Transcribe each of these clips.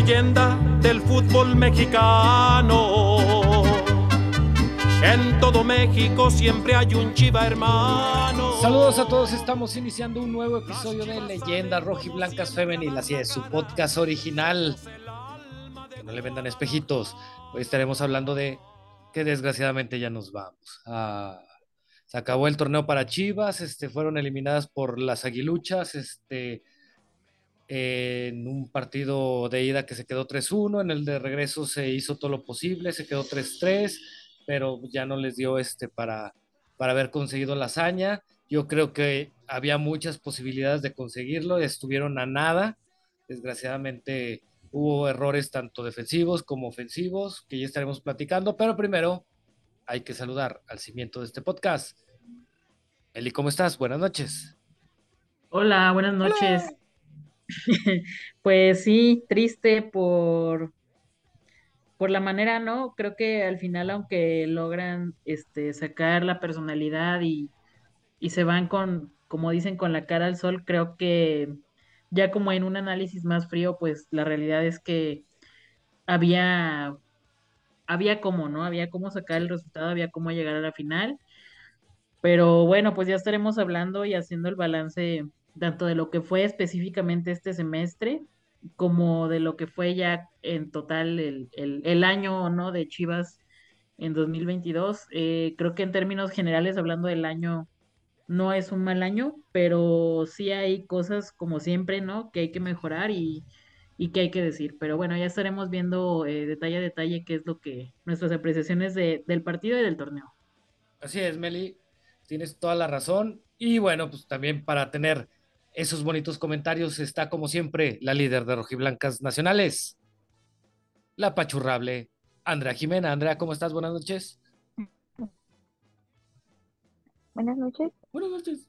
leyenda del fútbol mexicano. En todo México siempre hay un chiva hermano. Saludos a todos, estamos iniciando un nuevo episodio de Leyendas Rojiblancas Femenil, así es, su podcast original. Que no le vendan espejitos. Hoy estaremos hablando de que desgraciadamente ya nos vamos. Ah, se acabó el torneo para Chivas, este, fueron eliminadas por las aguiluchas, este, en un partido de ida que se quedó 3-1, en el de regreso se hizo todo lo posible, se quedó 3-3, pero ya no les dio este para, para haber conseguido la hazaña. Yo creo que había muchas posibilidades de conseguirlo, estuvieron a nada. Desgraciadamente hubo errores tanto defensivos como ofensivos, que ya estaremos platicando, pero primero hay que saludar al cimiento de este podcast. Eli, ¿cómo estás? Buenas noches. Hola, buenas noches. Pues sí, triste por, por la manera, ¿no? Creo que al final, aunque logran este, sacar la personalidad y, y se van con, como dicen, con la cara al sol, creo que ya como en un análisis más frío, pues la realidad es que había, había cómo, ¿no? Había cómo sacar el resultado, había cómo llegar a la final. Pero bueno, pues ya estaremos hablando y haciendo el balance tanto de lo que fue específicamente este semestre, como de lo que fue ya en total el, el, el año, ¿no? De Chivas en 2022. Eh, creo que en términos generales, hablando del año, no es un mal año, pero sí hay cosas como siempre, ¿no? Que hay que mejorar y, y que hay que decir. Pero bueno, ya estaremos viendo eh, detalle a detalle qué es lo que nuestras apreciaciones de, del partido y del torneo. Así es, Meli, tienes toda la razón. Y bueno, pues también para tener esos bonitos comentarios está como siempre la líder de Rojiblancas Nacionales, la pachurrable Andrea Jimena. Andrea, ¿cómo estás? Buenas noches. Buenas noches. Buenas noches.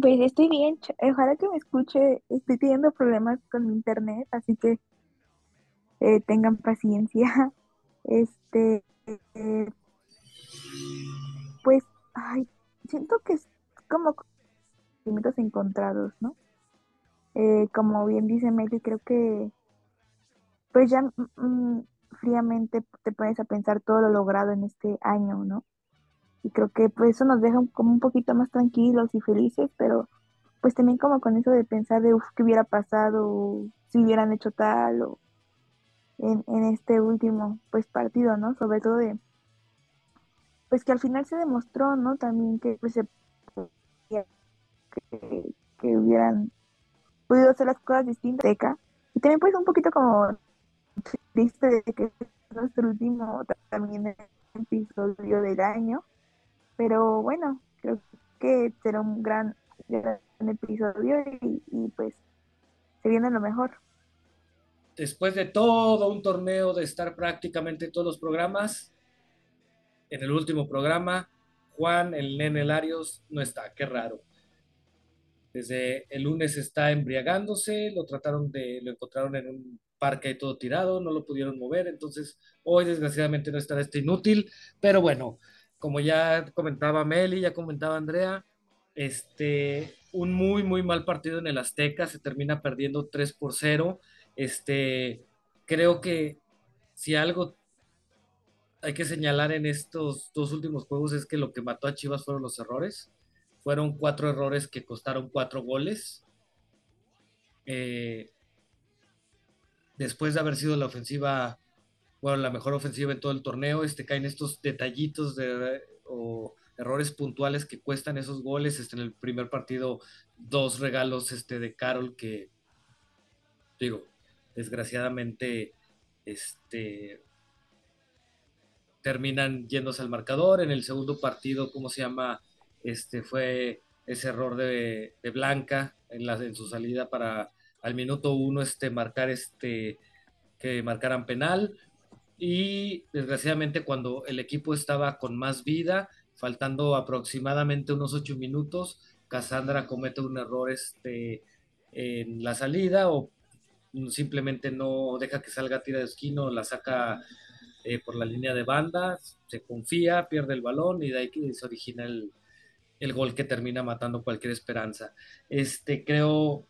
Pues estoy bien, ojalá que me escuche. Estoy teniendo problemas con mi internet, así que eh, tengan paciencia. Este, eh, pues, ay, siento que es como sentimientos encontrados, ¿no? Eh, como bien dice Meli, creo que pues ya mm, fríamente te pones a pensar todo lo logrado en este año, ¿no? Y creo que pues eso nos deja como un poquito más tranquilos y felices, pero pues también como con eso de pensar de, uff, ¿qué hubiera pasado si hubieran hecho tal o en, en este último pues partido, ¿no? Sobre todo de, pues que al final se demostró, ¿no? También que pues se que, hubieran podido hacer las cosas distintas y también pues un poquito como triste de que es nuestro último también episodio del año. Pero bueno creo que será un gran, gran episodio y, y pues se viene lo mejor. Después de todo un torneo de estar prácticamente todos los programas en el último programa Juan el nene Larios no está. Qué raro desde el lunes está embriagándose, lo trataron de, lo encontraron en un parque todo tirado, no lo pudieron mover, entonces hoy desgraciadamente no estará este inútil, pero bueno, como ya comentaba Meli, ya comentaba Andrea, este, un muy, muy mal partido en el Azteca, se termina perdiendo 3 por 0, este, creo que si algo hay que señalar en estos dos últimos juegos es que lo que mató a Chivas fueron los errores, fueron cuatro errores que costaron cuatro goles. Eh, después de haber sido la ofensiva, bueno, la mejor ofensiva en todo el torneo, este, caen estos detallitos de, o errores puntuales que cuestan esos goles. Este, en el primer partido, dos regalos este, de Carol que, digo, desgraciadamente, este, terminan yéndose al marcador. En el segundo partido, ¿cómo se llama? Este fue ese error de, de Blanca en, la, en su salida para al minuto uno este, marcar este, que marcaran penal. Y desgraciadamente cuando el equipo estaba con más vida, faltando aproximadamente unos ocho minutos, Cassandra comete un error este, en la salida o simplemente no deja que salga tira de esquino, la saca eh, por la línea de banda, se confía, pierde el balón y de ahí se origina el, el gol que termina matando cualquier esperanza. Este, creo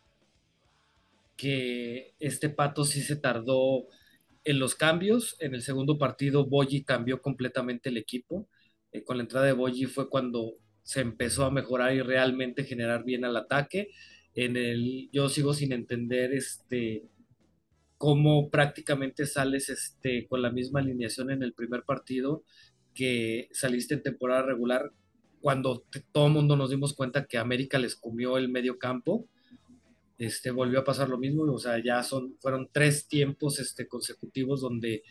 que este Pato sí se tardó en los cambios. En el segundo partido, Boyi cambió completamente el equipo. Eh, con la entrada de Boyi fue cuando se empezó a mejorar y realmente generar bien al ataque. En el, yo sigo sin entender este, cómo prácticamente sales este, con la misma alineación en el primer partido que saliste en temporada regular cuando todo el mundo nos dimos cuenta que América les comió el medio campo este, volvió a pasar lo mismo, o sea, ya son, fueron tres tiempos este, consecutivos donde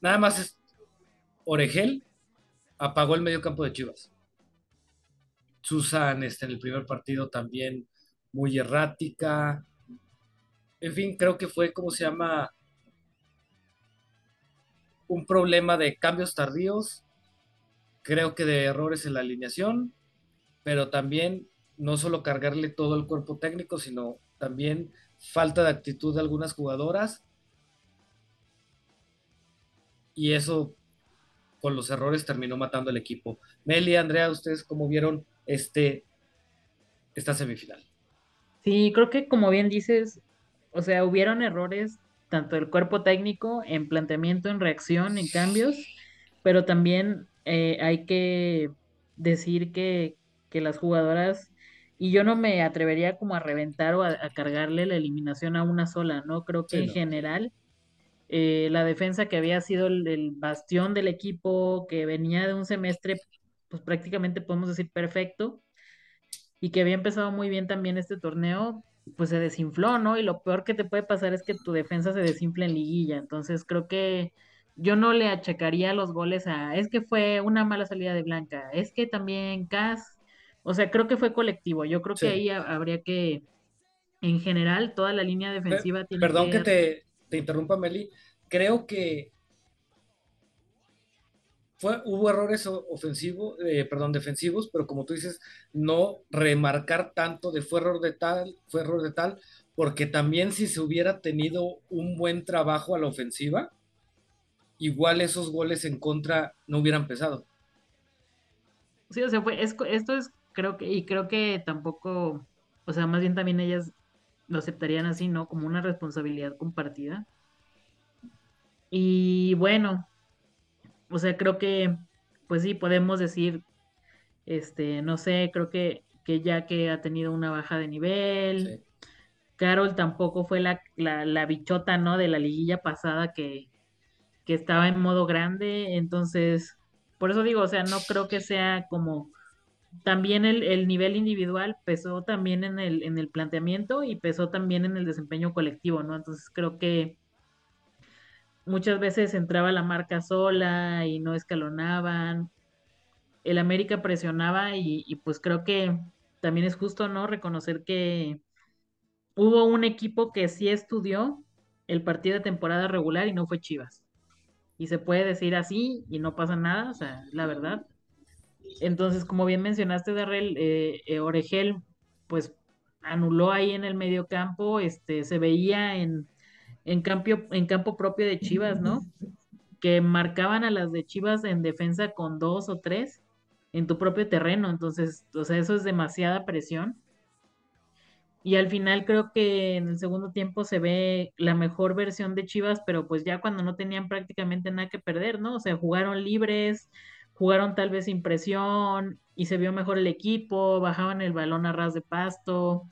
nada más Oregel apagó el medio campo de Chivas. Susan este, en el primer partido también muy errática. En fin, creo que fue, como se llama? Un problema de cambios tardíos, creo que de errores en la alineación, pero también no solo cargarle todo el cuerpo técnico, sino también falta de actitud de algunas jugadoras. Y eso con los errores terminó matando el equipo. Meli, Andrea, ¿ustedes cómo vieron este, esta semifinal? Sí, creo que como bien dices, o sea, hubieron errores tanto del cuerpo técnico en planteamiento, en reacción, en cambios, pero también eh, hay que decir que, que las jugadoras y yo no me atrevería como a reventar o a, cargarle la eliminación a una sola, ¿no? Creo que en general eh, la defensa que había sido el, bastión del equipo, que venía de un semestre, pues prácticamente podemos decir perfecto, y que había empezado muy bien también este torneo, pues se desinfló, ¿no? Y lo peor que te puede pasar es que tu defensa se desinfle en liguilla, entonces creo que yo no le achacaría los goles a, es que fue una mala salida de Blanca, es que también Cas o sea, creo que fue colectivo. Yo creo que ahí habría que, en general, toda la línea defensiva tiene Perdón que, te, te, interrumpa, Meli. Creo que fue, hubo errores ofensivos, eh, perdón, defensivos, pero como tú dices, no remarcar tanto de fue error de tal, fue error de tal, porque también si se hubiera tenido un buen trabajo a la ofensiva, igual esos goles en contra no hubieran pesado. Sí, o sea, fue, esto es creo que, y creo que tampoco, o sea, más bien también ellas lo aceptarían así, ¿no? Como una responsabilidad compartida. Y bueno, o sea, creo que, pues sí, podemos decir, este, no sé, creo que, que ya que ha tenido una baja de nivel. Carol tampoco fue la, la, bichota, ¿no? De la liguilla pasada que, que estaba en modo grande. Entonces, por eso digo, o sea, no creo que sea como también el, nivel individual pesó también en el, en el planteamiento y pesó también en el desempeño colectivo, ¿no? Entonces creo que muchas veces entraba la marca sola y no escalonaban. El América presionaba y, y pues creo que también es justo, ¿no? Reconocer que hubo un equipo que sí estudió el partido de temporada regular y no fue Chivas. Y se puede decir así y no pasa nada, o sea, la verdad. Entonces, como bien mencionaste, Darrell, eh, eh, Oregel, pues anuló ahí en el medio campo, este, se veía en, en, en campo propio de Chivas, ¿no? Que marcaban a las de Chivas en defensa con dos o tres en tu propio terreno, entonces, o sea, eso es demasiada presión. Y al final creo que en el segundo tiempo se ve la mejor versión de Chivas, pero pues ya cuando no tenían prácticamente nada que perder, ¿no? O sea, jugaron libres, jugaron tal vez sin presión y se vio mejor el equipo, bajaban el balón a ras de pasto,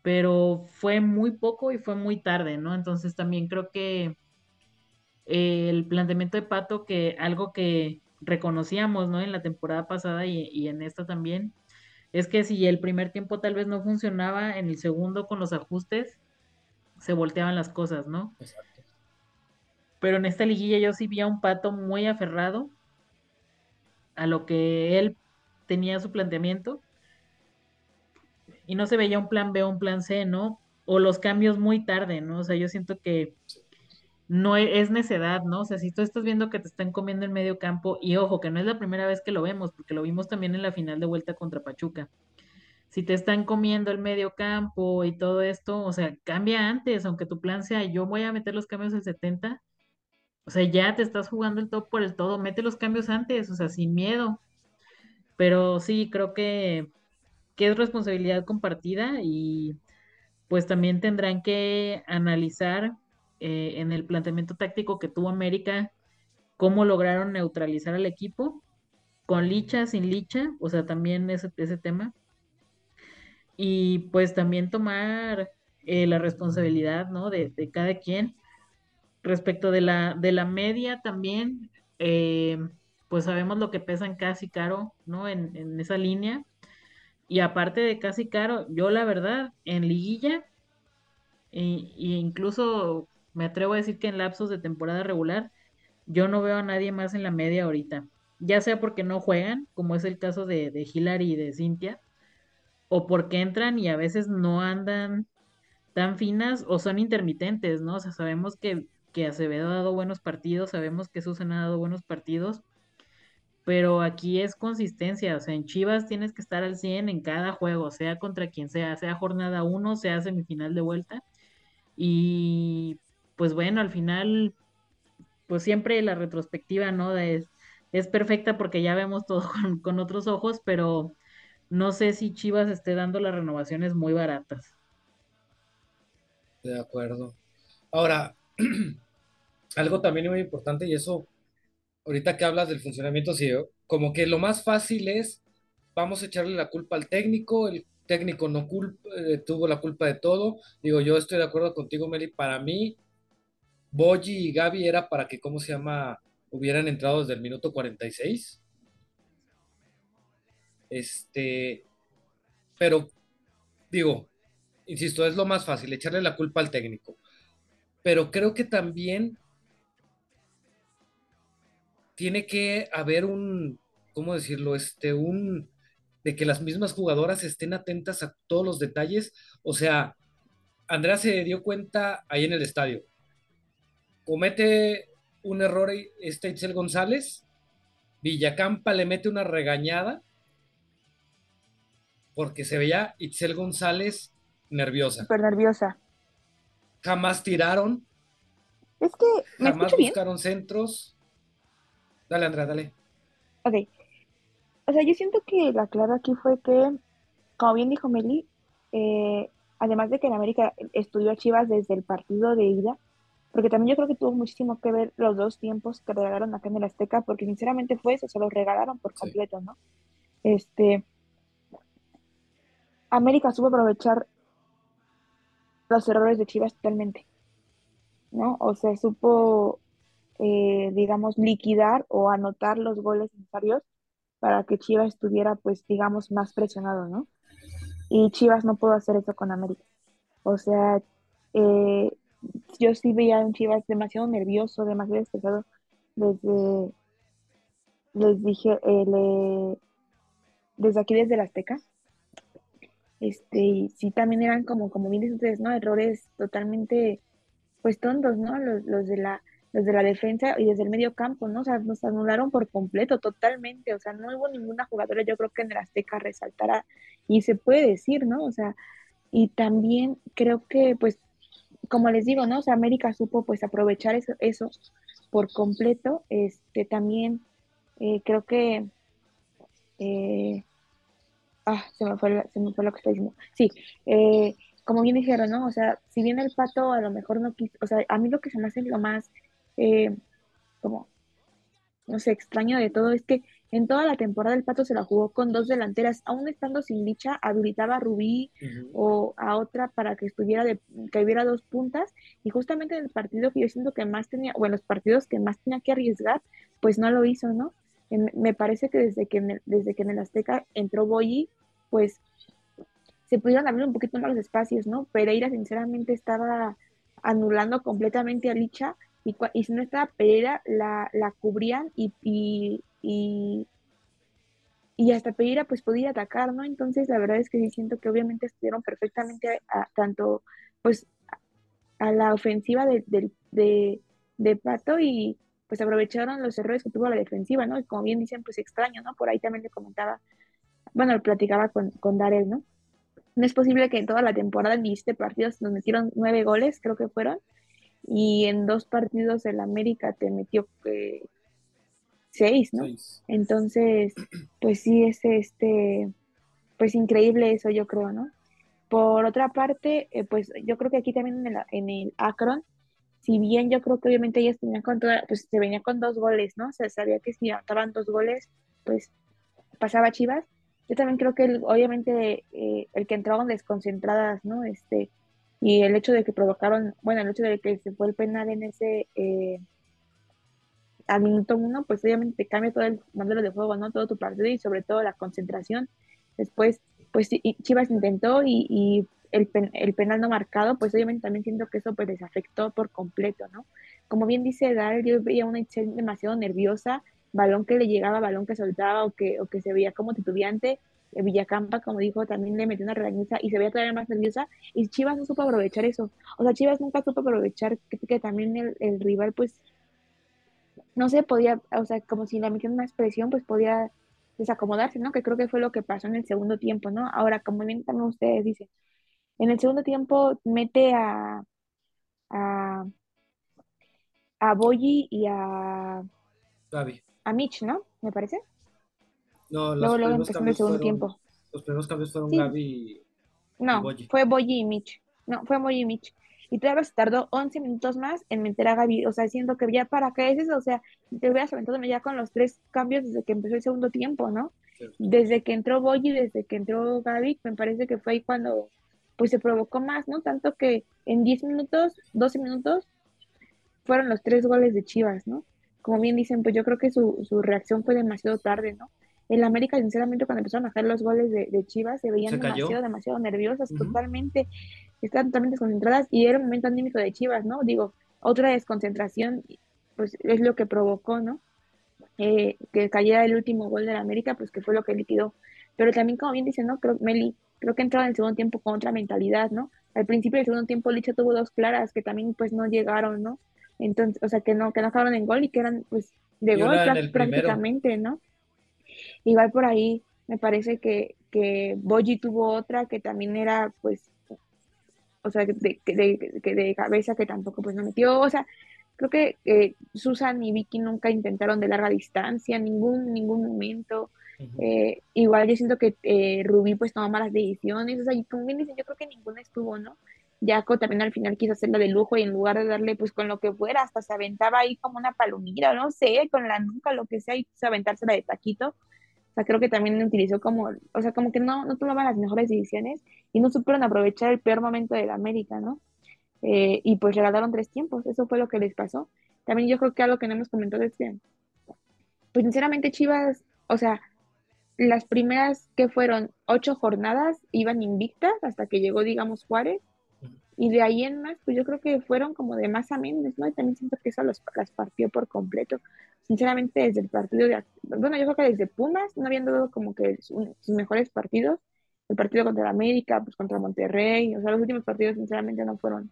pero fue muy poco y fue muy tarde, ¿no? Entonces también creo que el planteamiento de Pato, que algo que reconocíamos, ¿no? En la temporada pasada y, en esta también, es que si el primer tiempo tal vez no funcionaba, en el segundo con los ajustes se volteaban las cosas, ¿no? Exacto. Pero en esta liguilla yo sí vi a un Pato muy aferrado, a lo que él tenía su planteamiento y no se veía un plan B o un plan C, ¿no? O los cambios muy tarde, ¿no? O sea, yo siento que no e, es necedad, ¿no? O sea, si tú estás viendo que te están comiendo el medio campo, y ojo, que no es la primera vez que lo vemos, porque lo vimos también en la final de vuelta contra Pachuca. Si te están comiendo el medio campo y todo esto, o sea, cambia antes, aunque tu plan sea yo voy a meter los cambios del 70, o sea, ya te estás jugando el todo por el todo, mete los cambios antes, o sea, sin miedo. Pero sí, creo que es responsabilidad compartida y pues también tendrán que analizar eh, en el planteamiento táctico que tuvo América cómo lograron neutralizar al equipo, con licha, sin licha, o sea, también ese, ese tema. Y pues también tomar eh, la responsabilidad, ¿no? De, de, cada quien. Respecto de la, de la media también, eh, pues sabemos lo que pesan casi caro, ¿no? En, en esa línea. Y aparte de casi caro, yo la verdad, en liguilla, e, incluso me atrevo a decir que en lapsos de temporada regular, yo no veo a nadie más en la media ahorita. Ya sea porque no juegan, como es el caso de, de Hilary y de Cintia, o porque entran y a veces no andan tan finas o son intermitentes, ¿no? O sea, sabemos que, que Acevedo ha dado buenos partidos, sabemos que Susan ha dado buenos partidos, pero aquí es consistencia, o sea, en Chivas tienes que estar al 100 en cada juego, sea contra quien sea, sea jornada 1, sea semifinal de vuelta. Y pues bueno, al final, pues siempre la retrospectiva, ¿no? Es, es perfecta porque ya vemos todo con, otros ojos, pero no sé si Chivas esté dando las renovaciones muy baratas. De acuerdo. Ahora, algo también muy importante, y eso, ahorita que hablas del funcionamiento, sí, como que lo más fácil es, vamos a echarle la culpa al técnico, el técnico no culpa, eh, tuvo la culpa de todo. Digo, yo estoy de acuerdo contigo, Meli, para mí, Boji y Gaby era para que, ¿cómo se llama?, hubieran entrado desde el minuto 46. Este, pero, digo, insisto, es lo más fácil, echarle la culpa al técnico. Pero creo que también tiene que haber un, ¿cómo decirlo? Este, un, de que las mismas jugadoras estén atentas a todos los detalles. O sea, Andrea se dio cuenta ahí en el estadio. Comete un error este Itzel González. Villacampa le mete una regañada porque se veía Itzel González nerviosa. Súper nerviosa. Jamás tiraron. Es que. ¿me jamás buscaron centros. Dale, Andrea, dale. Ok. O sea, yo siento que la clave aquí fue que, como bien dijo Meli, eh, además de que en América estudió a Chivas desde el partido de ida, porque también yo creo que tuvo muchísimo que ver los dos tiempos que regalaron acá en el Azteca, porque sinceramente fue eso, se los regalaron por completo, ¿no? Este. América supo aprovechar los errores de Chivas totalmente, ¿no? O sea, supo, eh, digamos, liquidar o anotar los goles necesarios para que Chivas estuviera, pues, digamos, más presionado, ¿no? Y Chivas no pudo hacer eso con América. O sea, eh, yo sí veía a un Chivas demasiado nervioso, demasiado estresado desde, les dije, eh, desde aquí, desde la Azteca, este, y sí también eran como, como bien dicen ustedes, ¿no? Errores totalmente, pues tontos, ¿no? Los, los de la, los de la defensa y desde el medio campo, ¿no? O sea, nos anularon por completo, totalmente, o sea, no hubo ninguna jugadora, yo creo que en el Azteca resaltara, y se puede decir, ¿no? O sea, y también creo que, pues, como les digo, ¿no? O sea, América supo, pues, aprovechar eso, eso por completo, este, también eh, creo que, eh, ah, se me fue, se me fue lo que estoy diciendo. Sí, eh, como bien dijeron, ¿no? O sea, si bien el pato a lo mejor no quiso, o sea, a mí lo que se me hace lo más, eh, como, no sé, extraño de todo es que en toda la temporada el pato se la jugó con dos delanteras, aún estando sin dicha, habilitaba a Rubí o a otra para que estuviera de, que hubiera dos puntas, y justamente en el partido que yo siento que más tenía, o en los partidos que más tenía que arriesgar, pues no lo hizo, ¿no? me parece que desde que en el, desde que en el Azteca entró Boyi, pues se pudieron abrir un poquito más los espacios, ¿no? Pereira sinceramente estaba anulando completamente a Licha y, y si no estaba Pereira la, la cubrían y, y, y, y, hasta Pereira pues podía atacar, ¿no? Entonces la verdad es que sí siento que obviamente estuvieron perfectamente a, tanto pues a la ofensiva de, de, de Pato y, pues aprovecharon los errores que tuvo la defensiva, ¿no? Y como bien dicen, pues extraño, ¿no? Por ahí también le comentaba, bueno, platicaba con, con Darel, ¿no? No es posible que en toda la temporada en 17 partidos nos metieron nueve goles, creo que fueron, y en dos partidos el América te metió eh, seis, ¿no? Entonces, pues sí es este, pues increíble eso, yo creo, ¿no? por otra parte, eh, pues yo creo que aquí también en el, en el Akron, si bien yo creo que obviamente ellas tenían con toda, pues se venía con dos goles, ¿no? O sea, sabía que si anotaban dos goles, pues pasaba Chivas. Yo también creo que obviamente eh, el que entraban desconcentradas, ¿no? Este, y el hecho de que provocaron, bueno, el hecho de que se fue el penal en ese, eh, al minuto uno, pues obviamente cambia todo el modelo de juego, ¿no? Todo tu partido y sobre todo la concentración. Después, pues Chivas intentó y, el, el, penal no marcado, pues obviamente también siento que eso pues les afectó por completo, ¿no? Como bien dice Dar, yo veía una acción demasiado nerviosa, balón que le llegaba, balón que soltaba o que, o que se veía como titubeante. Eh, Villacampa, como dijo, también le metió una regañiza y se veía todavía más nerviosa. Y Chivas no supo aprovechar eso. O sea, Chivas nunca supo aprovechar que, también el, el, rival, pues, no sé, podía, o sea, como si le metieran más presión, pues podía desacomodarse, ¿no? Que creo que fue lo que pasó en el segundo tiempo, ¿no? Ahora, como bien también ustedes dicen, en el segundo tiempo mete a, a, a Boyi y a, Gaby. a Mitch, ¿no? Me parece. No, luego, luego empezó en el segundo tiempo. Los primeros cambios fueron Gaby y, no, fue Boyi y Mitch. No, fue Boyi y Mitch. Y todavía se tardó 11 minutos más en meter a Gaby, o sea, siendo que ya para qué es eso, o sea, te hubieras aventado ya con los tres cambios desde que empezó el segundo tiempo, ¿no? Desde que entró Boyi, desde que entró Gaby, me parece que fue ahí cuando pues se provocó más, ¿no? Tanto que en 10 minutos, 12 minutos, fueron los tres goles de Chivas, ¿no? Como bien dicen, pues yo creo que su, su reacción fue demasiado tarde, ¿no? En América, sinceramente, cuando empezaron a hacer los goles de, de Chivas, se veían demasiado, demasiado nerviosas, totalmente estaban totalmente desconcentradas y era un momento anímico de Chivas, ¿no? Digo, otra desconcentración, pues es lo que provocó, ¿no? Eh, que cayera el último gol de la América, pues que fue lo que liquidó. Pero también, como bien dice, ¿no? Creo, Meli, creo que entró en el segundo tiempo con otra mentalidad, ¿no? Al principio del segundo tiempo Licha tuvo dos claras que también pues no llegaron, ¿no? Entonces, o sea, que no, que no acabaron en gol y que eran pues de gol prácticamente, ¿no? Igual por ahí me parece que, que Boji tuvo otra que también era pues o sea, de, de, de, cabeza que tampoco pues no metió, o sea, creo que eh, Susan y Vicky nunca intentaron de larga distancia, ningún, ningún momento. Eh, igual yo siento que eh, Rubí pues tomó malas decisiones, o sea, y como bien dicen, yo creo que ninguna estuvo, ¿no? Jaco también al final quiso hacerla de lujo y en lugar de darle pues con lo que fuera, hasta se aventaba ahí como una palomita, no sé, con la nuca, lo que sea, y quiso aventársela de taquito. O sea, creo que también utilizó como, o sea, como que no, no tomaba las mejores decisiones y no supieron aprovechar el peor momento de la América, ¿no? Eh, y pues regalaron tres tiempos, eso fue lo que les pasó. También yo creo que algo que no hemos comentado es que, pues sinceramente Chivas, o sea, las primeras que fueron ocho jornadas iban invictas hasta que llegó, digamos, Juárez, y de ahí en más, pues yo creo que fueron como de más a menos, ¿no? Y también siento que eso los, las partió por completo. Sinceramente, desde el partido de... Bueno, yo creo que desde Pumas no habían dado como que sus mejores partidos. El partido contra América, pues contra Monterrey. O sea, los últimos partidos sinceramente no fueron,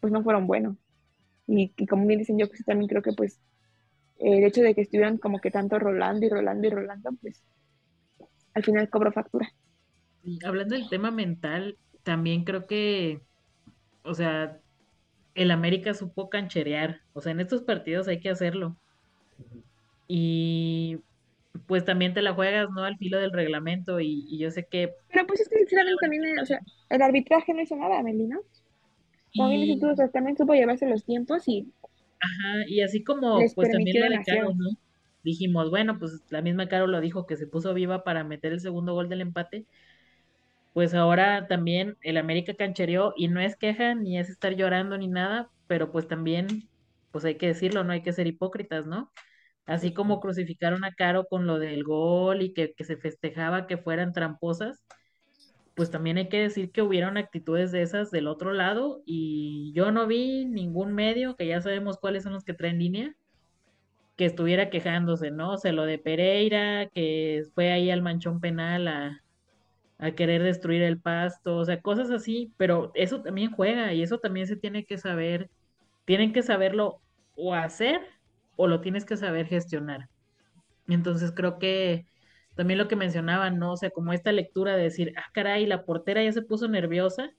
pues no fueron buenos. Y, como bien dicen, yo pues, también creo que pues el hecho de que estuvieran como que tanto rolando y rolando y rolando, pues al final cobró factura. hablando del tema mental, también creo que o sea, el América supo cancherear. O sea, en estos partidos hay que hacerlo. Y pues también te la juegas, ¿no? Al filo del reglamento. Y, yo sé que. Pero pues es que sinceramente también, o sea, el arbitraje no hizo nada, Meli, ¿no? También, tú, o sea, también supo llevarse los tiempos y. Ajá, y así como pues también lo de Caro, ¿no? Dijimos, bueno, pues la misma Caro lo dijo que se puso viva para meter el segundo gol del empate pues ahora también el América canchereó y no es queja ni es estar llorando ni nada, pero pues también, pues hay que decirlo, no hay que ser hipócritas, ¿no? Así como crucificaron a Caro con lo del gol y que, que se festejaba que fueran tramposas, pues también hay que decir que hubieron actitudes de esas del otro lado y yo no vi ningún medio, que ya sabemos cuáles son los que traen línea, que estuviera quejándose, ¿no? O sea, lo de Pereira, que fue ahí al manchón penal a, a querer destruir el pasto, o sea, cosas así, pero eso también juega y eso también se tiene que saber, tienen que saberlo o hacer o lo tienes que saber gestionar. Entonces creo que también lo que mencionaban, ¿no? O sea, como esta lectura de decir, ah, caray, la portera ya se puso nerviosa,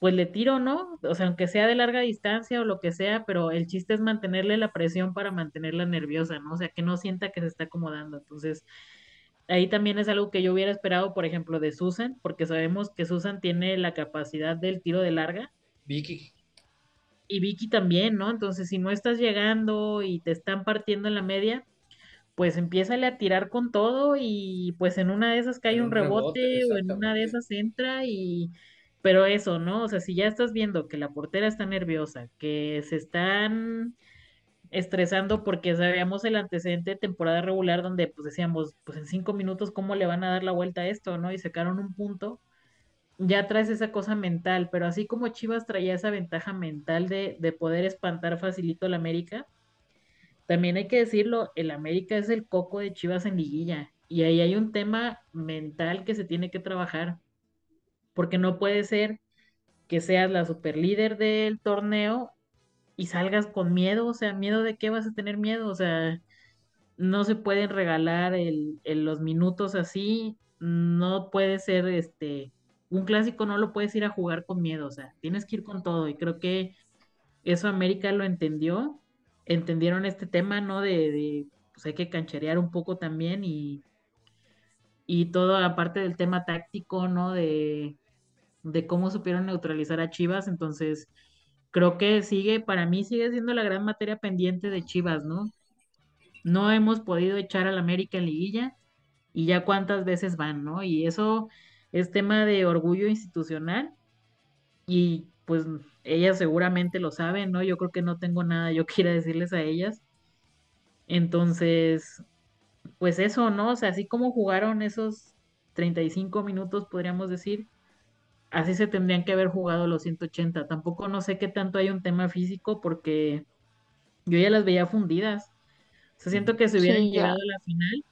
pues le tiro, ¿no? O sea, aunque sea de larga distancia o lo que sea, pero el chiste es mantenerle la presión para mantenerla nerviosa, ¿no? O sea, que no sienta que se está acomodando. Entonces, ahí también es algo que yo hubiera esperado, por ejemplo, de Susan, porque sabemos que Susan tiene la capacidad del tiro de larga. Vicky. Y Vicky también, ¿no? Entonces, si no estás llegando y te están partiendo en la media, pues empiézale a tirar con todo y pues en una de esas cae un un rebote, rebote o en una de esas entra y... Pero eso, ¿no? O sea, si ya estás viendo que la portera está nerviosa, que se están estresando porque sabíamos el antecedente de temporada regular donde pues decíamos, pues en cinco minutos, ¿cómo le van a dar la vuelta a esto, no? Y sacaron un punto, ya traes esa cosa mental, pero así como Chivas traía esa ventaja mental de, de poder espantar facilito al América, también hay que decirlo, el América es el coco de Chivas en liguilla y ahí hay un tema mental que se tiene que trabajar, porque no puede ser que seas la superlíder del torneo y salgas con miedo, o sea, miedo de qué vas a tener miedo, o sea, no se pueden regalar el, los minutos así, no puede ser este, un clásico no lo puedes ir a jugar con miedo, o sea, tienes que ir con todo y creo que eso América lo entendió, entendieron este tema, ¿no? De, pues hay que cancherear un poco también y, y todo aparte del tema táctico, ¿no? De, de cómo supieron neutralizar a Chivas, entonces creo que sigue, para mí sigue siendo la gran materia pendiente de Chivas, ¿no? No hemos podido echar al América en liguilla y ya cuántas veces van, ¿no? Y eso es tema de orgullo institucional y pues ellas seguramente lo saben, ¿no? Yo creo que no tengo nada yo quiera decirles a ellas. Entonces, pues eso, ¿no? O sea, así como jugaron esos 35 minutos, podríamos decir, así se tendrían que haber jugado los 180. Tampoco no sé qué tanto hay un tema físico porque yo ya las veía fundidas. O sea, siento que si hubieran Sí, llegado a la final,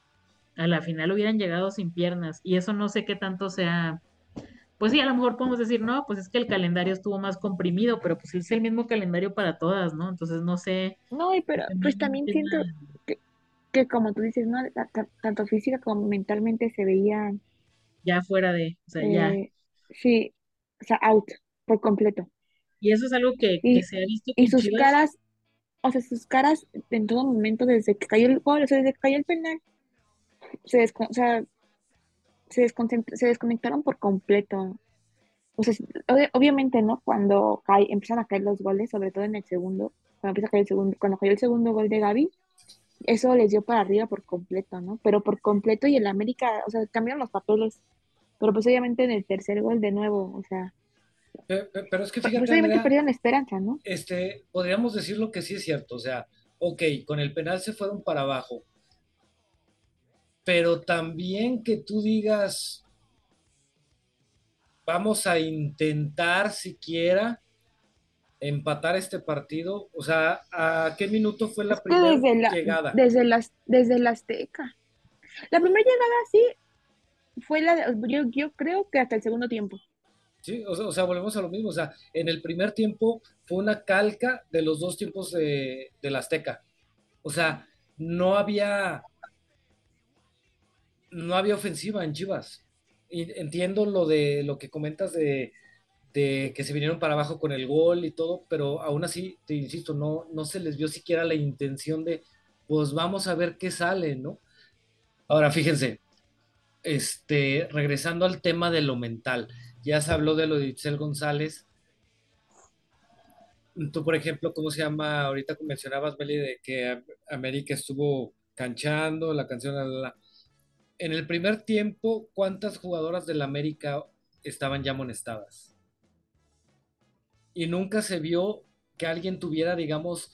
a la final hubieran llegado sin piernas. Y eso no sé qué tanto sea. Pues sí, a lo mejor podemos decir, no, pues es que el calendario estuvo más comprimido, pero pues es el mismo calendario para todas, ¿no? Entonces no sé No, y pero pues también siento que, que como tú dices, ¿no? Ta- ta- Tanto física como mentalmente se veían, ya fuera de, o sea, ya. Sí, o sea, out por completo. Y eso es algo que, que Y, se ha visto y sus Chivas, caras, o sea, sus caras en todo momento desde que cayó el gol, o sea, desde que cayó el penal, se, desco- o sea, se, se desconectaron por completo. O sea, ob- obviamente, ¿no? Cuando cae, empiezan a caer los goles, sobre todo en el segundo, cuando empieza a caer el segundo, cuando cayó el segundo gol de Gaby, eso les dio para arriba por completo, ¿no? Pero por completo y el América, o sea, cambiaron los papeles, pero pues obviamente en el tercer gol de nuevo, o sea, Pe- pe- Pero es que pues fíjate, obviamente Andrea, perdieron la esperanza, ¿no? este, podríamos decir lo que sí es cierto. O sea, ok, con el penal se fueron para abajo, pero también que tú digas, vamos a intentar siquiera empatar este partido. O sea, ¿a qué minuto fue la primera desde la, llegada? desde las, desde la Azteca. La primera llegada sí fue la yo, yo creo que hasta el segundo tiempo. Sí, o sea, volvemos a lo mismo. O sea, en el primer tiempo fue una calca de los dos tiempos de, del Azteca. O sea, no había, no había ofensiva en Chivas. Entiendo lo de lo que comentas de, de que se vinieron para abajo con el gol y todo, pero aún así, te insisto, no, no se les vio siquiera la intención de, pues vamos a ver qué sale, ¿no? Ahora, fíjense, este, regresando al tema de lo mental, ya se habló de lo de Itzel González. Tú, por ejemplo, ¿cómo se llama? Ahorita mencionabas, Meli, de que Am- América estuvo canchando la canción. la. En el primer tiempo, ¿cuántas jugadoras del América estaban ya amonestadas? Y nunca se vio que alguien tuviera, digamos,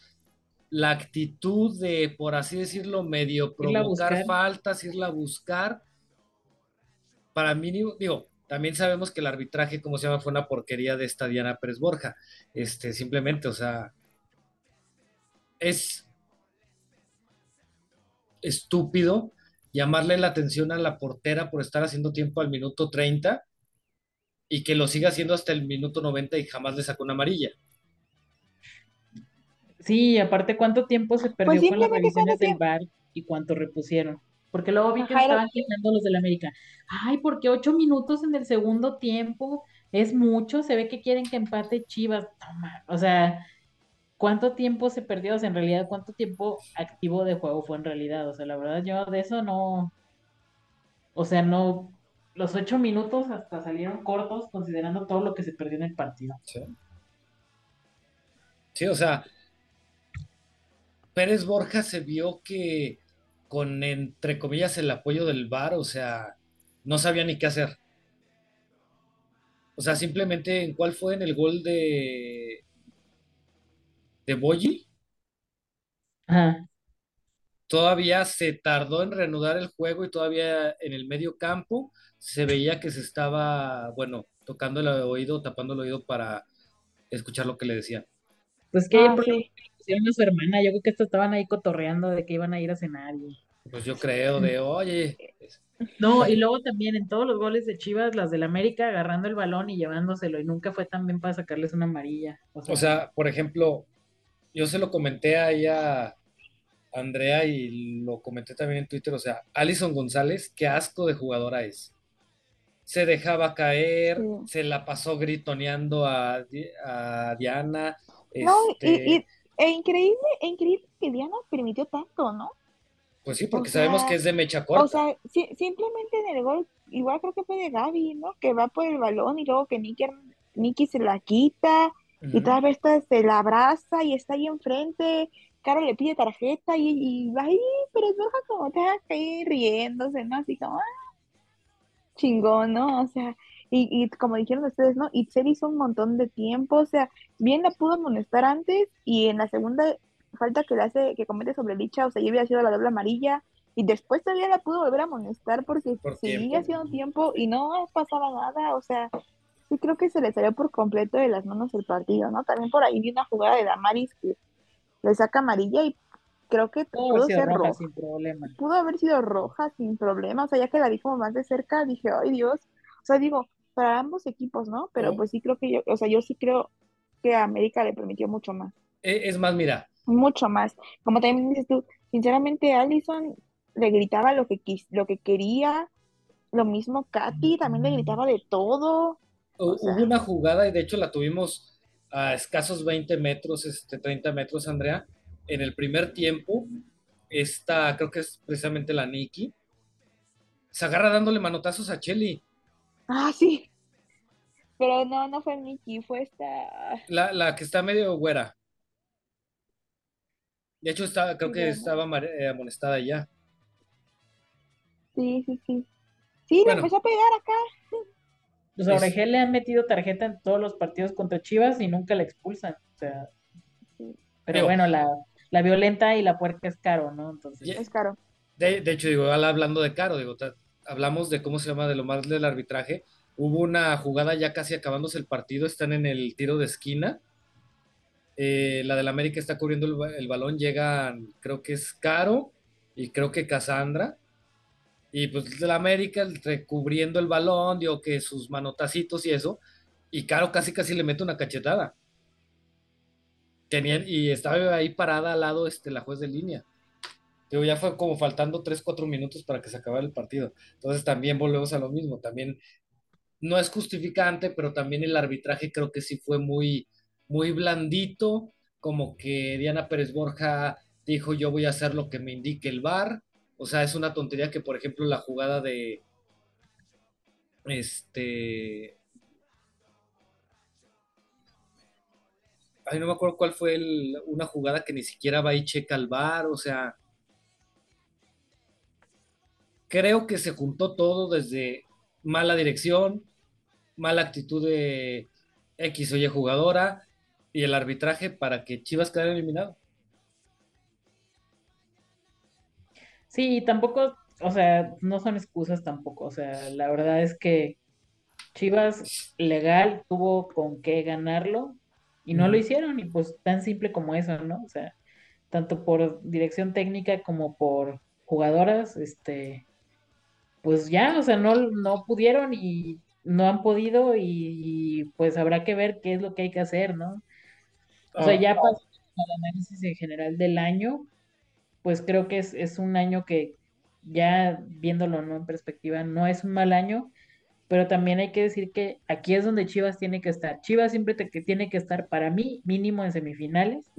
la actitud de, por así decirlo, medio provocar faltas, irla a buscar. Para mí, digo, también sabemos que el arbitraje, como se llama, fue una porquería de esta Diana Pérez Borja. Este, simplemente, o sea, es estúpido llamarle la atención a la portera por estar haciendo tiempo al minuto 30 y que lo siga haciendo hasta el minuto 90 y jamás le sacó una amarilla. Sí, aparte, ¿cuánto tiempo se Pues perdió con las revisiones del VAR y cuánto repusieron? Porque luego vi que ajá, estaban quejando los del América. Ay, porque ocho minutos en el segundo tiempo es mucho, se ve que quieren que empate Chivas. Toma, o sea, ¿cuánto tiempo se perdió? O sea, en realidad, ¿cuánto tiempo activo de juego fue en realidad? O sea, la verdad, yo de eso no, O sea, no, los ocho minutos hasta salieron cortos considerando todo lo que se perdió en el partido. Sí. Sí, o sea, Pérez Borja se vio que con, entre comillas, el apoyo del VAR, o sea, no sabía ni qué hacer. O sea, simplemente en cuál fue en el gol de de Boyi, Ajá. todavía se tardó en reanudar el juego y todavía en el medio campo se veía que se estaba, bueno, tocando el oído, tapando el oído para escuchar lo que le decían. Pues que Ah, por sí. pusieron a su hermana, yo creo que estos estaban ahí cotorreando de que iban a ir a cenar. y- Pues yo creo de, oye, No, y luego también en todos los goles de Chivas, las del América agarrando el balón y llevándoselo, y nunca fue tan bien para sacarles una amarilla. O sea, o sea, por ejemplo, yo se lo comenté ahí a Andrea y lo comenté también en Twitter, o sea, Alison González, qué asco de jugadora es. Se dejaba caer, Sí. se la pasó gritoneando a, a Diana, No, y, este, y e increíble, e increíble que Diana permitió tanto, ¿no? Pues sí, porque O sabemos sea, que es de mecha O corta. sea, si- simplemente en el gol, igual creo que fue de Gaby, ¿no? Que va por el balón y luego que Nicky, Nicky se la quita y todavía esta se la abraza y está ahí enfrente. Caro le pide tarjeta y, y va ahí, pero es como te ir riéndose, ¿no? Así como, ah, chingón, ¿no? O sea, y, y como dijeron ustedes, ¿no? Itzel hizo un montón de tiempo, o sea, bien la pudo amonestar antes y en la segunda falta que le hace, que comete sobre Licha, o sea, ya había sido la doble amarilla y después todavía la pudo volver a amonestar porque Por seguía haciendo tiempo y no pasaba nada, o sea, sí creo que se le salió por completo de las manos el partido, ¿no? También por ahí vi una jugada de Damaris que le saca amarilla y creo que pudo haber pudo sido ser roja roja sin problema. pudo haber sido roja sin problema, o sea, ya que la vi como más de cerca, dije, ay Dios, o sea, digo, para ambos equipos, ¿no? Pero pues sí creo que yo, o sea, yo sí creo que a América le permitió mucho más, E- Es más, mira, mucho más. Como también dices tú, sinceramente, Allison le gritaba lo que quis, lo que quería, lo mismo Katy, también le gritaba de todo, hu- o sea, hubo una jugada y de hecho la tuvimos a escasos 20 metros, este, 30 metros, Andrea, en el primer tiempo. Esta, creo que es precisamente la Nikki, se agarra dándole manotazos a Chelly. ah, sí, pero no, no fue Nikki, fue esta, La, la que está medio güera. De hecho, está, creo que estaba eh, amonestada ya. sí, sí, sí, sí, le Bueno. empezó a pegar acá, Pues a Oregel le han metido tarjeta en todos los partidos contra Chivas y nunca la expulsan. O sea, pero Digo- bueno, la, la violenta y la puerca es caro, ¿no? Entonces, es caro. De, de hecho, digo, al- hablando de caro, digo, hablamos de cómo se llama, de lo más del arbitraje. Hubo una jugada ya casi acabándose el partido, están en el tiro de esquina. Eh, la del América está cubriendo el, el balón, llegan, creo que es Caro y creo que Casandra. Y pues la América recubriendo el balón, digo que sus manotacitos y eso. Y Caro casi casi le mete una cachetada. Tenían, y estaba ahí parada al lado este, la juez de línea. Digo, ya fue como faltando 3, 4 minutos para que se acabara el partido. Entonces también volvemos a lo mismo. También no es justificante, pero también el arbitraje creo que sí fue muy, muy blandito. Como que Diana Pérez Borja dijo, yo voy a hacer lo que me indique el VAR. O sea, es una tontería que, por ejemplo, la jugada de este. Ay, no me acuerdo cuál fue una jugada que ni siquiera va y checa al VAR, o sea. Creo que se juntó todo desde mala dirección, mala actitud de X o Y jugadora y el arbitraje para que Chivas quedara eliminado. sí, tampoco, o sea, no son excusas tampoco. O sea, la verdad es que Chivas legal tuvo con qué ganarlo y no lo hicieron. Y pues tan simple como eso, ¿no? O sea, tanto por dirección técnica como por jugadoras, este, pues ya, o sea, no, no pudieron y no han podido y, y, pues habrá que ver qué es lo que hay que hacer, ¿no? O sea, Ah, ya pasó el análisis en general del año, pues creo que es, es un año que ya viéndolo, ¿no? En perspectiva, no es un mal año, pero también hay que decir que aquí es donde Chivas tiene que estar. Chivas siempre te- que tiene que estar, para mí, mínimo en semifinales,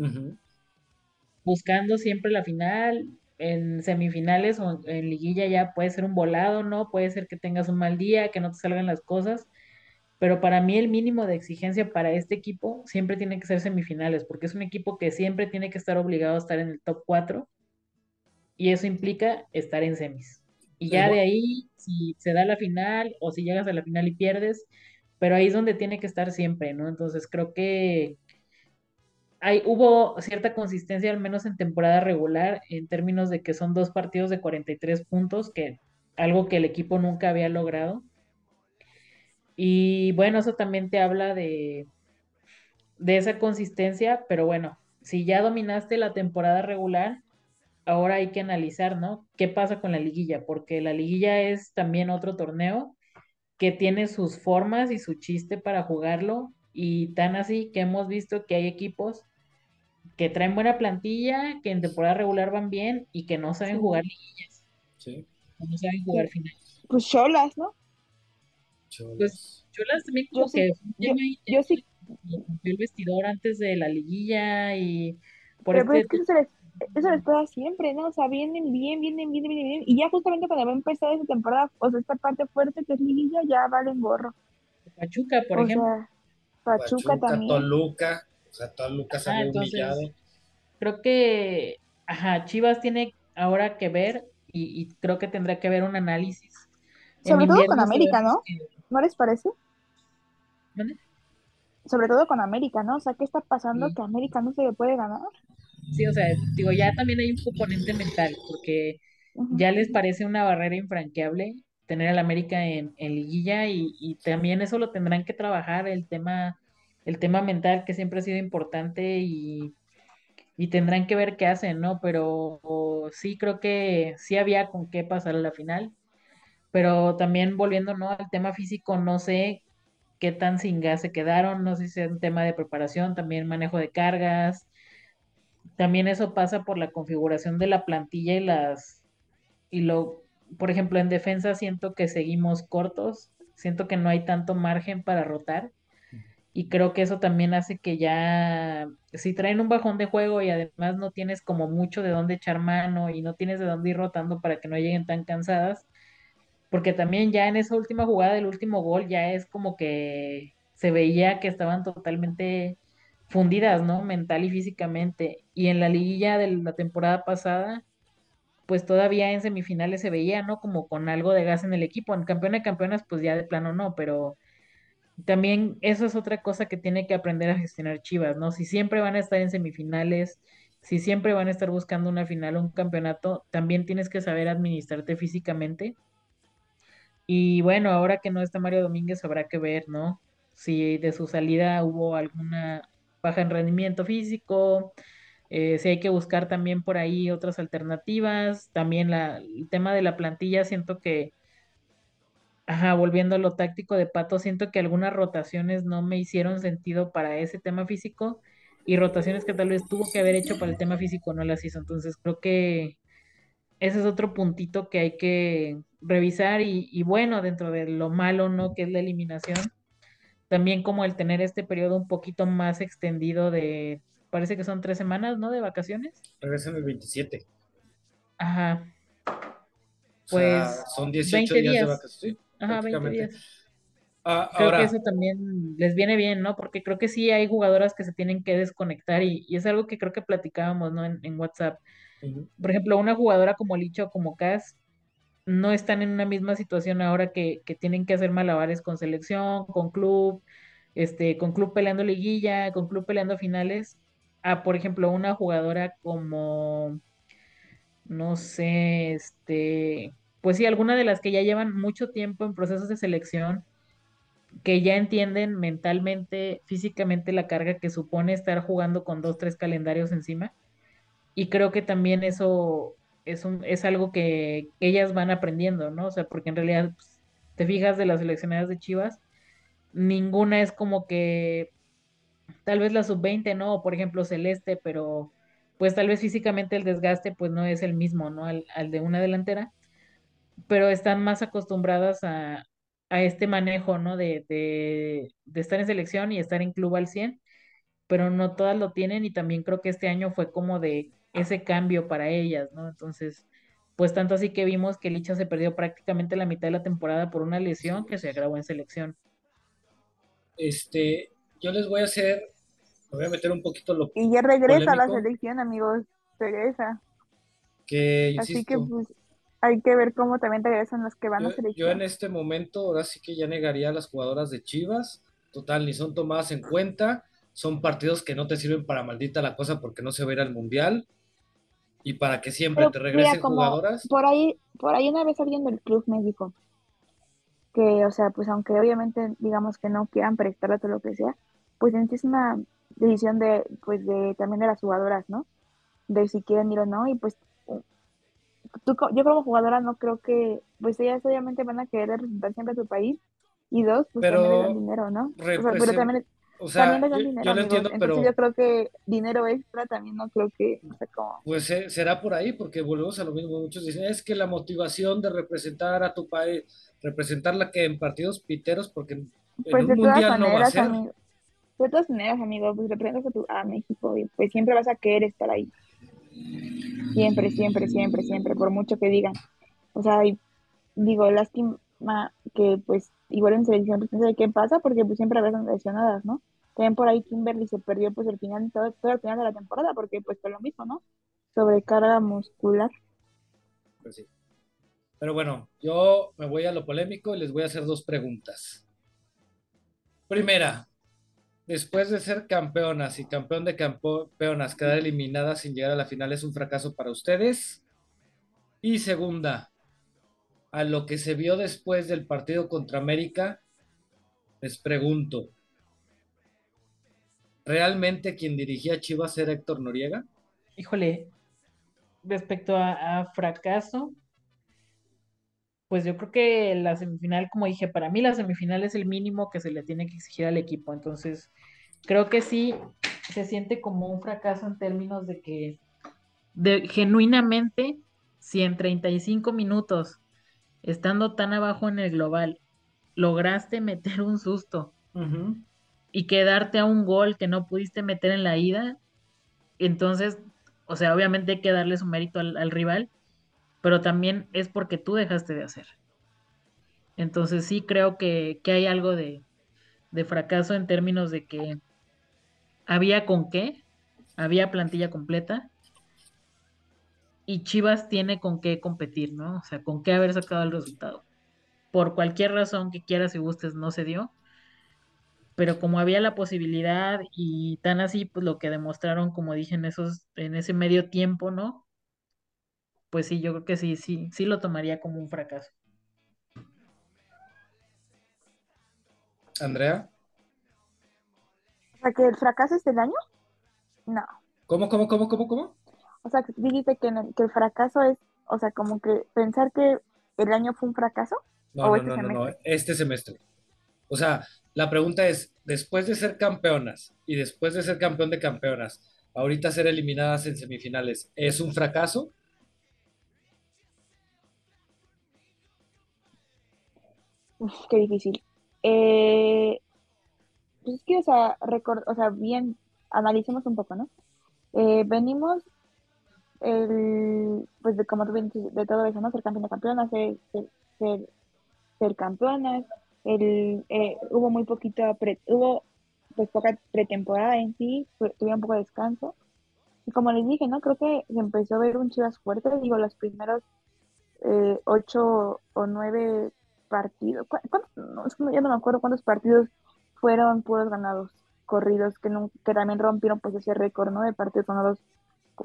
buscando siempre la final en semifinales o en liguilla ya puede ser un volado, ¿no? Puede ser que tengas un mal día, que no te salgan las cosas, pero para mí el mínimo de exigencia para este equipo siempre tiene que ser semifinales, porque es un equipo que siempre tiene que estar obligado a estar en el top 4 y eso implica estar en semis. Y ya de ahí, si se da la final o si llegas a la final y pierdes, pero ahí es donde tiene que estar siempre, ¿no? Entonces creo que hay, hubo cierta consistencia, al menos en temporada regular, en términos de que son dos partidos de 43 puntos, que algo que el equipo nunca había logrado. Y bueno, eso también te habla de, de esa consistencia, pero bueno, si ya dominaste la temporada regular, ahora hay que analizar, ¿no? ¿Qué pasa con la liguilla? Porque la liguilla es también otro torneo que tiene sus formas y su chiste para jugarlo y tan así que hemos visto que hay equipos que traen buena plantilla, que en temporada regular van bien y que no saben jugar liguillas. Sí. No saben jugar finales. Pues cholas, ¿no? Pues cholas también como Yo sí- que yo- ahí yo sí- rompió el vestidor antes de la liguilla y por Pero pues este es que eso se les, eso les pasa siempre, ¿no? O sea, vienen bien, vienen, vienen, vienen, bien. Y ya justamente cuando va a empezar esa temporada, o sea, esta parte fuerte que es liguilla, ya valen gorro. Pachuca, por o ejemplo. sea, Pachuca, también. Toluca, o sea, Toluca Ah, salió entonces, humillado. Creo que, ajá, Chivas tiene ahora que ver y, y creo que tendrá que ver un análisis. Sobre todo con América, ¿no? que- ¿No les parece? ¿Mande? Sobre todo con América, ¿no? O sea, ¿qué está pasando Sí. que América no se le puede ganar? Sí, o sea, digo, ya también hay un componente mental, porque ya les parece una barrera infranqueable tener al América en, en liguilla y, y también eso lo tendrán que trabajar, el tema, el tema mental que siempre ha sido importante y, y tendrán que ver qué hacen, ¿no? Pero sí creo que sí había con qué pasar a la final, pero también volviendo, ¿no? al tema físico, no sé qué tan sin gas se quedaron, no sé si es un tema de preparación, también manejo de cargas, también eso pasa por la configuración de la plantilla y las y lo, por ejemplo, en defensa siento que seguimos cortos, siento que no hay tanto margen para rotar y creo que eso también hace que ya si traen un bajón de juego y además no tienes como mucho de dónde echar mano y no tienes de dónde ir rotando para que no lleguen tan cansadas, porque también ya en esa última jugada del último gol ya es como que se veía que estaban totalmente fundidas, ¿no? Mental y físicamente. Y en la liguilla de la temporada pasada, pues todavía en semifinales se veía, ¿no? Como con algo de gas en el equipo. En campeón de campeonas, pues ya de plano no, pero también eso es otra cosa que tiene que aprender a gestionar Chivas, ¿no? Si siempre van a estar en semifinales, si siempre van a estar buscando una final o un campeonato, también tienes que saber administrarte físicamente. Y bueno, ahora que no está Mario Domínguez, habrá que ver, ¿no? Si de su salida hubo alguna baja en rendimiento físico, eh, si hay que buscar también por ahí otras alternativas. También la, el tema de la plantilla, siento que, ajá, volviendo a lo táctico de Pato, siento que algunas rotaciones no me hicieron sentido para ese tema físico y rotaciones que tal vez tuvo que haber hecho para el tema físico no las hizo. Entonces creo que ese es otro puntito que hay que revisar y, y bueno, dentro de lo malo, ¿no? Que es la eliminación, también como el tener este periodo un poquito más extendido de, parece que son tres semanas, ¿no? De vacaciones. Regresan el 27. Ajá, O sea, Pues, son 18 20 días, de vacaciones. sí, ajá, 20 prácticamente. días. Ah, Creo ahora, que eso también les viene bien, ¿no? Porque creo que sí hay jugadoras que se tienen que desconectar y, y es algo que creo que platicábamos, ¿no? En, en WhatsApp. Por ejemplo, una jugadora como Licho o como Cass no están en una misma situación ahora que, que tienen que hacer malabares con selección, con club, este, con club peleando liguilla, con club peleando finales, a por ejemplo una jugadora como, no sé, este, pues sí, alguna de las que ya llevan mucho tiempo en procesos de selección, que ya entienden mentalmente, físicamente la carga que supone estar jugando con dos, tres calendarios encima. Y creo que también eso es un, es algo que ellas van aprendiendo, ¿no? O sea, porque en realidad, pues, te fijas de las seleccionadas de Chivas, ninguna es como que tal vez la sub-20, ¿no? Por ejemplo Celeste, pero pues tal vez físicamente el desgaste pues no es el mismo, ¿no? Al, al de una delantera, pero están más acostumbradas a, a este manejo, ¿no? De, de, de estar en selección y estar en club al 100, pero no todas lo tienen y también creo que este año fue como de ese cambio para ellas, ¿no? Entonces, pues tanto así que vimos que Licha se perdió prácticamente la mitad de la temporada por una lesión que se agravó en selección. Este, yo les voy a hacer, me voy a meter un poquito lo Y ya regresa a la selección, amigos. Regresa. que Así que pues hay que ver cómo también regresan los que van yo, a yo selección. en este momento ahora sí que ya negaría a las jugadoras de Chivas, total, ni son tomadas en cuenta, son partidos que no te sirven para maldita la cosa porque no se va a ir al mundial y para que siempre Pero te mira, regresen como jugadoras. por ahí, por ahí una vez alguien del Club México, que, o sea, pues aunque obviamente digamos que no quieran prestarle todo lo que sea, pues en sí es una decisión de, pues de, también de las jugadoras, ¿no? De si quieren ir o no, y pues tú, yo como jugadora no creo que, pues ellas obviamente van a querer representar siempre a su país, y dos, pues también Pero dinero, ¿no? O sea, pero también, o sea, yo, dinero, yo lo entiendo, entonces pero yo creo que dinero extra también no creo que, o sea, como... Pues eh, será por ahí, porque volvemos a lo mismo. Muchos dicen, es que la motivación de representar a tu país, representarla que en partidos piteros, porque en, Pues un mundial no va a maneras, ser. amigo, de todas maneras, amigo, pues representas a, tu, a México y pues siempre vas a querer estar ahí. Siempre, siempre, siempre, siempre, por mucho que digan. O sea, y digo, lástima que pues igual en selección pues no sé qué pasa porque pues siempre habían lesionadas, ¿no? También por ahí Kimberly se perdió pues el final, todo, todo el final de la temporada porque pues fue lo mismo, ¿no? Sobrecarga muscular. Pues sí. Pero bueno, yo me voy a lo polémico y les voy a hacer dos preguntas. Primera, después de ser campeonas y campeón de campeonas, quedar eliminadas sin llegar a la final es un fracaso para ustedes. Y segunda, a lo que se vio después del partido contra América, les pregunto, ¿realmente quien dirigía a Chivas era Héctor Noriega? Híjole, respecto a, fracaso, pues yo creo que la semifinal, como dije, para mí la semifinal es el mínimo que se le tiene que exigir al equipo. Entonces, creo que sí se siente como un fracaso en términos de que de, genuinamente, si en 35 minutos, estando tan abajo en el global, lograste meter un susto y quedarte a un gol que no pudiste meter en la ida, entonces, o sea, obviamente hay que darle su mérito al, al rival, pero también es porque tú dejaste de hacer. Entonces sí creo que, que hay algo de, de fracaso en términos de que había con qué, había plantilla completa y Chivas tiene con qué competir, ¿no? O sea, con qué haber sacado el resultado. Por cualquier razón que quieras y gustes, no se dio, pero como había la posibilidad y tan así, pues lo que demostraron, como dije, en esos, en ese medio tiempo, ¿no? Pues sí, yo creo que sí, sí, sí lo tomaría como un fracaso. Andrea, O sea, que el fracaso es del año, no. ¿cómo, cómo, cómo, cómo, cómo? O sea, dijiste que, en el- que el fracaso es, o sea, como que pensar que el año fue un fracaso No, o no, este no, no, este semestre. O sea, la pregunta es, después de ser campeonas y después de ser campeón de campeonas, ahorita ser eliminadas en semifinales, ¿es un fracaso? Uf, qué difícil. Eh, pues es que, o sea, recor- o sea, bien, analicemos un poco, ¿no? Eh, venimos, el, pues de como tú bien de todo eso, ¿no? Ser campeón de campeonas, ser, ser, ser, campeonas, el, eh, hubo muy poquita, pre- hubo pues poca pretemporada en sí, tuvieron un poco de descanso. Y como les dije, ¿no? Creo que se empezó a ver un Chivas fuerte, digo, los primeros eh, ocho o nueve partidos. No, no- ya no me acuerdo cuántos partidos fueron puros ganados, corridos, que, nun- que también rompieron pues ese récord, ¿no? De partidos ganados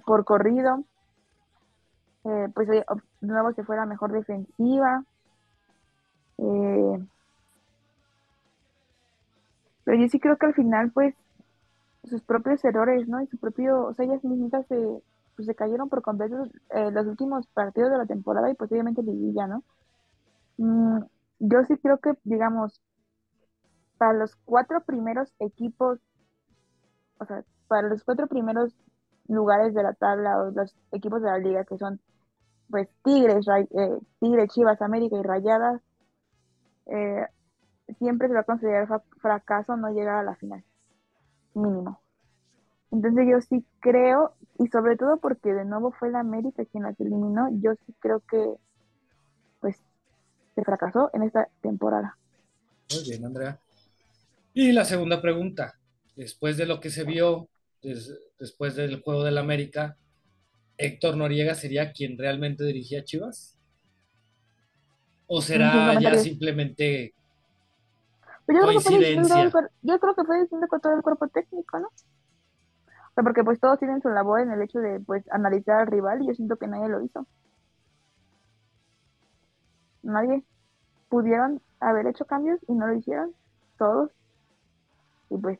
por corrido. Eh, pues de nuevo se fue la mejor defensiva. Eh, pero yo sí creo que al final, pues, sus propios errores, ¿no? Y su propio, o sea, ellas mismas se, pues, se cayeron por completo eh, los últimos partidos de la temporada y posiblemente liguilla, ¿no? Mm, yo sí creo que, digamos, para los cuatro primeros equipos, o sea, para los cuatro primeros lugares de la tabla o los equipos de la liga que son, pues, Tigres, eh, Tigres, Chivas, América y Rayadas, eh, siempre se va a considerar fra- fracaso no llegar a la final, mínimo. Entonces yo sí creo, y sobre todo porque de nuevo fue la América quien las eliminó, yo sí creo que pues se fracasó en esta temporada. Muy bien, Andrea. Y la segunda pregunta, después de lo que se vio después del juego del América, ¿Héctor Noriega sería quien realmente dirigía Chivas? ¿O será ya simplemente yo coincidencia? Creo yo creo que fue distinto con todo el cuerpo técnico, ¿no? O sea, porque pues todos tienen su labor en el hecho de pues analizar al rival y yo siento que nadie lo hizo. Nadie. Pudieron haber hecho cambios y no lo hicieron. Todos. Y pues,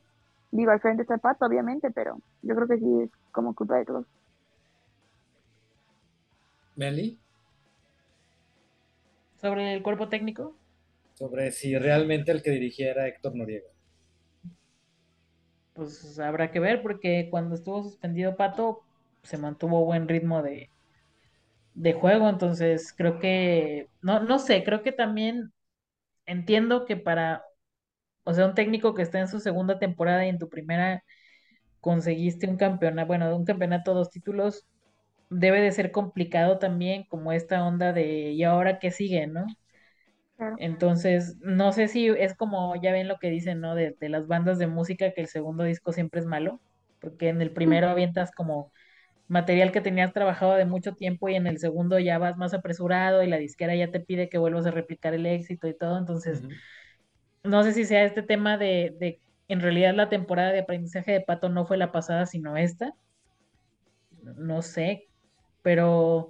digo, al frente está el pato, obviamente, pero yo creo que sí es como culpa de todos. ¿Meli? ¿Sobre el cuerpo técnico? Sobre si realmente el que dirigiera Héctor Noriega. Pues habrá que ver, porque cuando estuvo suspendido Pato, se mantuvo buen ritmo de, de juego, entonces creo que, no, no sé, creo que también entiendo que para, o sea, un técnico que está en su segunda temporada y en tu primera conseguiste un campeonato, bueno, un campeonato, dos títulos, debe de ser complicado también como esta onda de, ¿y ahora qué sigue, no? Entonces, no sé si es como, ya ven lo que dicen, ¿no? De, de, las bandas de música, que el segundo disco siempre es malo, porque en el primero avientas como material que tenías trabajado de mucho tiempo y en el segundo ya vas más apresurado y la disquera ya te pide que vuelvas a replicar el éxito y todo. Entonces, no sé si sea este tema de, en realidad la temporada de aprendizaje de Pato no fue la pasada, sino esta. No sé, pero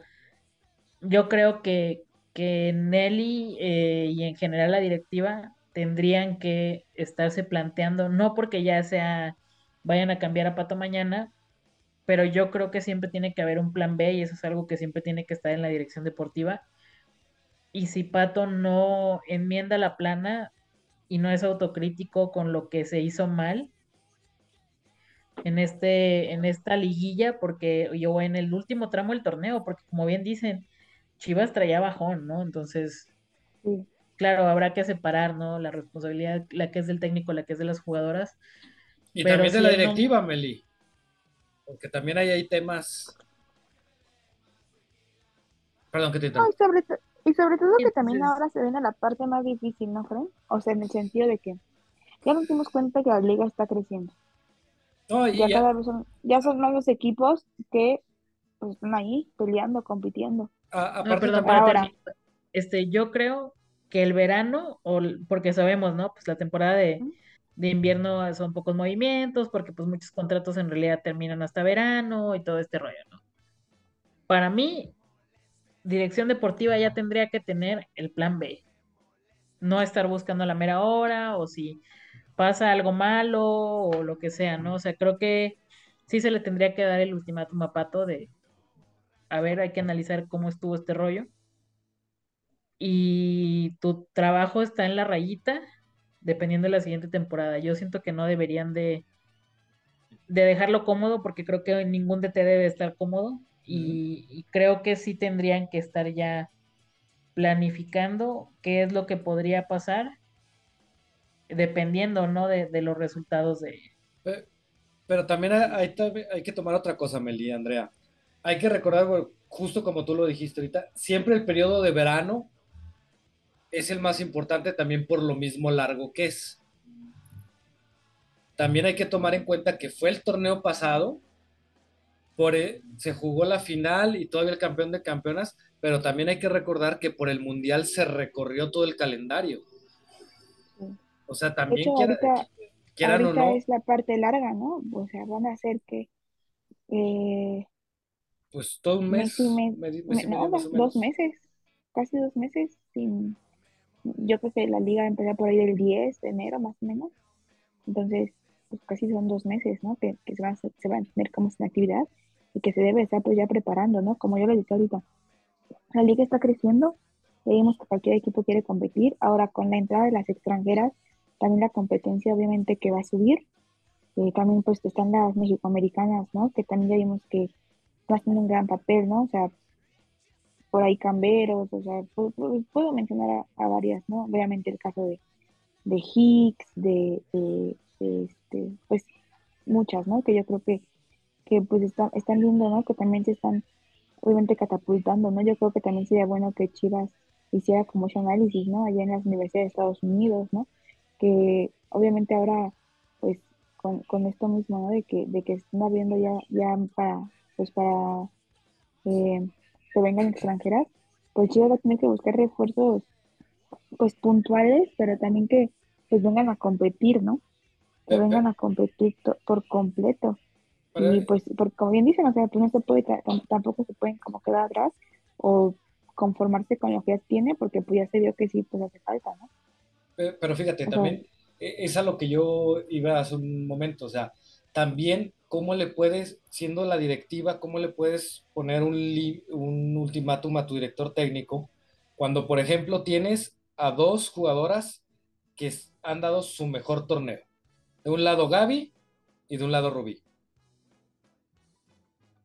yo creo que, que Nelly eh, y en general la directiva tendrían que estarse planteando, no porque ya sea vayan a cambiar a Pato mañana, pero yo creo que siempre tiene que haber un plan B y eso es algo que siempre tiene que estar en la dirección deportiva. Y si Pato no enmienda la plana y no es autocrítico con lo que se hizo mal en este en esta liguilla porque yo en el último tramo del torneo, porque como bien dicen, Chivas traía bajón, ¿no? Entonces, claro, habrá que separar, ¿no? La responsabilidad, la que es del técnico, la que es de las jugadoras. Y también de la directiva, Meli porque también hay, hay temas... Perdón que te interrumpa. Y, sobre todo que también ahora se viene la parte más difícil, ¿no creen? O sea, en el sentido de que ya nos dimos cuenta que la liga está creciendo. ya, Cada vez son, ya son más los equipos que pues, están ahí peleando, compitiendo. Ah, perdón, para este, yo creo que el verano, o, porque sabemos, ¿no? Pues la temporada de, de invierno son pocos movimientos, porque pues muchos contratos en realidad terminan hasta verano y todo este rollo, ¿no? Para mí, dirección deportiva ya tendría que tener el plan B. No estar buscando la mera hora o si pasa algo malo o lo que sea, ¿no? O sea, creo que sí se le tendría que dar el ultimátum a Pato de, a ver, hay que analizar cómo estuvo este rollo. Y tu trabajo está en la rayita, dependiendo de la siguiente temporada. Yo siento que no deberían de, de dejarlo cómodo porque creo que ningún DT debe estar cómodo y, creo que sí tendrían que estar ya planificando qué es lo que podría pasar dependiendo, ¿no? De, los resultados de... Pero, también hay, hay, que tomar otra cosa, Meli, Andrea. Hay que recordar, justo como tú lo dijiste ahorita, siempre el periodo de verano es el más importante también por lo mismo largo que es. También hay que tomar en cuenta que fue el torneo pasado, por, se jugó la final y todavía el campeón de campeonas, pero también hay que recordar que por el mundial se recorrió todo el calendario. O sea, también quieran o no. es la parte larga, ¿no? O sea, van a ser que. Eh, pues todo un mes. dos meses, casi dos meses sin, yo creo que la liga empezó por ahí del 10 de enero más o menos. Entonces, casi son dos meses, ¿no? Que, se, van, se van a tener como sin actividad y que se debe estar pues ya preparando, ¿no? Como yo lo dije ahorita. La liga está creciendo, vemos que cualquier equipo quiere competir. Ahora con la entrada de las extranjeras, también la competencia obviamente que va a subir. Eh, también pues están las mexicoamericanas, ¿no? Que también ya vimos que haciendo un gran papel, ¿no? O sea, por ahí camberos, o sea, puedo, mencionar a, varias, ¿no? Obviamente el caso de, de Hicks, de, este, pues muchas, ¿no? Que yo creo que que pues están, están viendo, ¿no? Que también se están obviamente catapultando, ¿no? Yo creo que también sería bueno que Chivas hiciera como ese análisis, ¿no? Allá en las universidades de Estados Unidos, ¿no? Que obviamente ahora, pues, con, con esto mismo, ¿no? De que, de que están abriendo ya, ya para, pues, para eh, que vengan extranjeras, pues Chivas va a tener que buscar refuerzos, pues, puntuales, pero también que, pues, vengan a competir, ¿no? Que vengan a competir por completo. Y pues, porque como bien dicen, o sea, pues no se puede, ta- tam- tampoco se pueden como quedar atrás o conformarse con lo que ya tiene, porque pues ya se vio que sí, pues hace falta, ¿no? Pe- Pero fíjate, también e- es a lo que yo iba hace un momento, o sea, también cómo le puedes, siendo la directiva, cómo le puedes poner un, li- un ultimátum a tu director técnico cuando, por ejemplo, tienes a dos jugadoras que han dado su mejor torneo. De un lado Gaby y de un lado Rubí.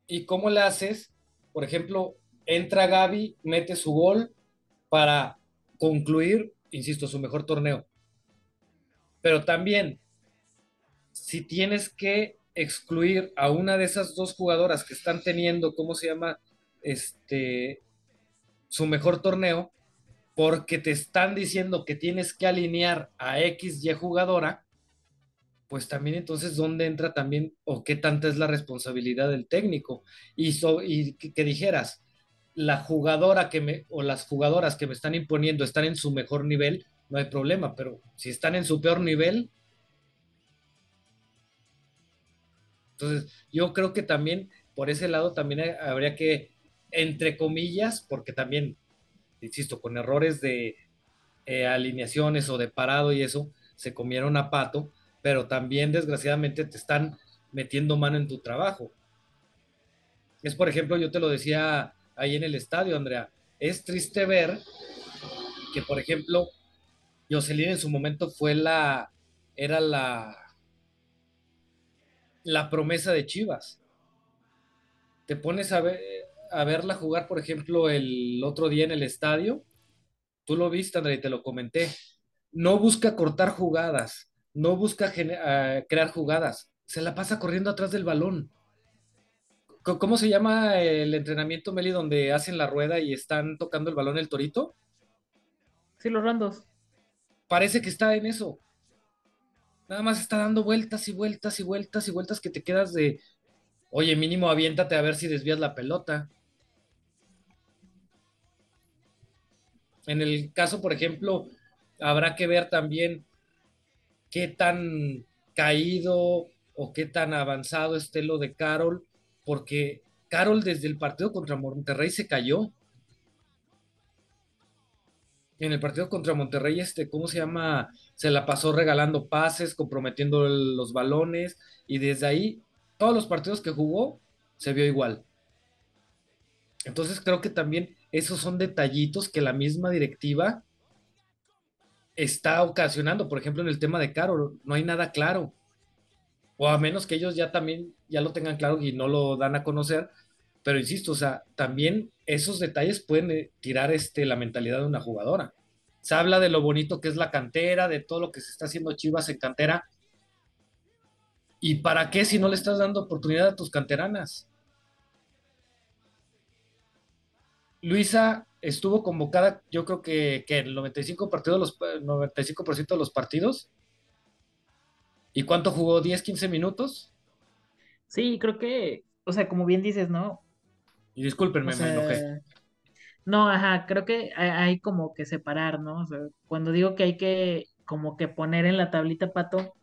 ¿Y cómo le haces? Por ejemplo, entra Gaby, mete su gol para concluir, insisto, su mejor torneo. Pero también, si tienes que excluir a una de esas dos jugadoras que están teniendo, ¿cómo se llama? Este, su mejor torneo, porque te están diciendo que tienes que alinear a X y jugadora, pues también entonces, ¿dónde entra también o qué tanta es la responsabilidad del técnico? Y, y que, dijeras, la jugadora que me, o las jugadoras que me están imponiendo están en su mejor nivel, no hay problema, pero si están en su peor nivel, entonces yo creo que también por ese lado también habría que, entre comillas, porque también, insisto, con errores de eh, alineaciones o de parado y eso, se comieron a pato, pero también desgraciadamente te están metiendo mano en tu trabajo. Es, por ejemplo, yo te lo decía ahí en el estadio, Andrea, es triste ver que, por ejemplo, Jocelyn en su momento fue la, era la, la promesa de Chivas. Te pones a ver, a verla jugar, por ejemplo, el otro día en el estadio, tú lo viste, Andrea, y te lo comenté. No busca cortar jugadas, no busca ah, crear jugadas, se la pasa corriendo atrás del balón. ¿Cómo se llama el entrenamiento, Meli, donde hacen la rueda y están tocando el balón el torito? Sí, los rondos. Parece que está en eso. Nada más está dando vueltas y vueltas y vueltas y vueltas que te quedas de, oye, mínimo aviéntate a ver si desvías la pelota. En el caso, por ejemplo, habrá que ver también qué tan caído o qué tan avanzado esté lo de Carol, porque Carol desde el partido contra Monterrey se cayó. En el partido contra Monterrey, este, ¿cómo se llama? Se la pasó regalando pases, comprometiendo los balones, y desde ahí, todos los partidos que jugó, se vio igual. Entonces creo que también esos son detallitos que la misma directiva está ocasionando. Por ejemplo, en el tema de Carol, no hay nada claro. O a menos que ellos ya también ya lo tengan claro y no lo dan a conocer. Pero insisto, o sea, también esos detalles pueden eh, tirar este, la mentalidad de una jugadora. Se habla de lo bonito que es la cantera, de todo lo que se está haciendo Chivas en cantera. ¿Y para qué si no le estás dando oportunidad a tus canteranas? Luisa estuvo convocada, yo creo que, que el 95%, partidos, los, 95 de los partidos. ¿Y cuánto jugó? ¿10, 15 minutos? Sí, creo que, o sea, como bien dices, ¿no? Y discúlpenme, O me enojé. no, ajá, creo que hay, hay como que separar, ¿no? O sea, cuando digo que hay que como que poner en la tablita pato,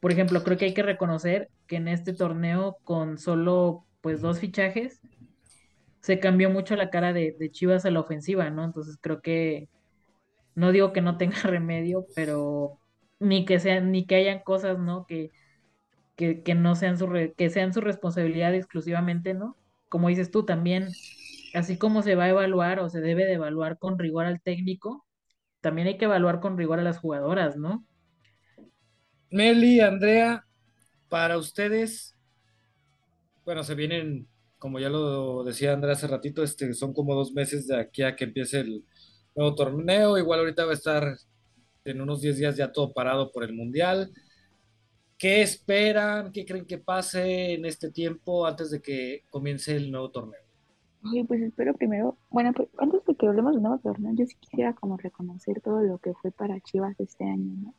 por ejemplo, creo que hay que reconocer que en este torneo con solo pues dos fichajes se cambió mucho la cara de, de Chivas a la ofensiva, ¿no? Entonces creo que no digo que no tenga remedio, pero ni que sean, ni que hayan cosas, ¿no? Que, que, que no sean su que sean su responsabilidad exclusivamente, ¿no? Como dices tú también, así como se va a evaluar o se debe de evaluar con rigor al técnico, también hay que evaluar con rigor a las jugadoras, ¿no? Meli, Andrea, para ustedes, bueno, se vienen, como ya lo decía Andrea hace ratito, este, son como dos meses de aquí a que empiece el nuevo torneo. Igual ahorita va a estar en unos 10 días ya todo parado por el Mundial. ¿Qué esperan? ¿Qué creen que pase en este tiempo antes de que comience el nuevo torneo? Oye, pues espero primero, bueno, pues antes de que hablemos de nuevo torneo, yo sí quisiera como reconocer todo lo que fue para Chivas este año, ¿no?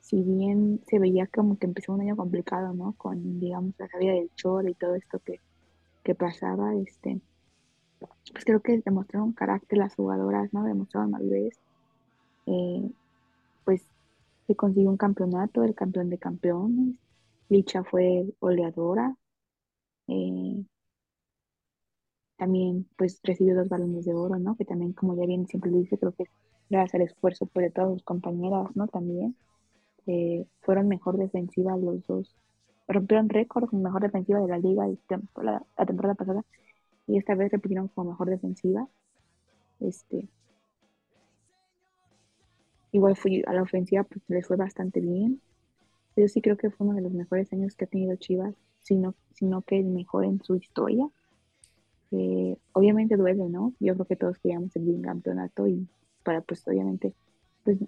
Si bien se veía como que empezó un año complicado, ¿no? Con, digamos, la salida del Chor y todo esto que, que pasaba, este, pues creo que demostraron carácter las jugadoras, ¿no? Demostraron madurez. Eh, pues se consiguió un campeonato, el campeón de campeones. Licha fue oleadora. Eh, también pues recibió dos balones de oro, ¿no? Que también, como ya bien siempre dice, creo que gracias al esfuerzo por de todas sus compañeras, ¿no? También eh, fueron mejor defensiva los dos. Rompieron récord mejor defensiva de la liga la, la temporada pasada y esta vez repitieron como mejor defensiva. Este, igual fui a la ofensiva, pues les fue bastante bien. Yo sí creo que fue uno de los mejores años que ha tenido Chivas, sino, sino que el mejor en su historia. Eh, obviamente duele, ¿no? Yo creo que todos queríamos el campeonato y para pues obviamente pues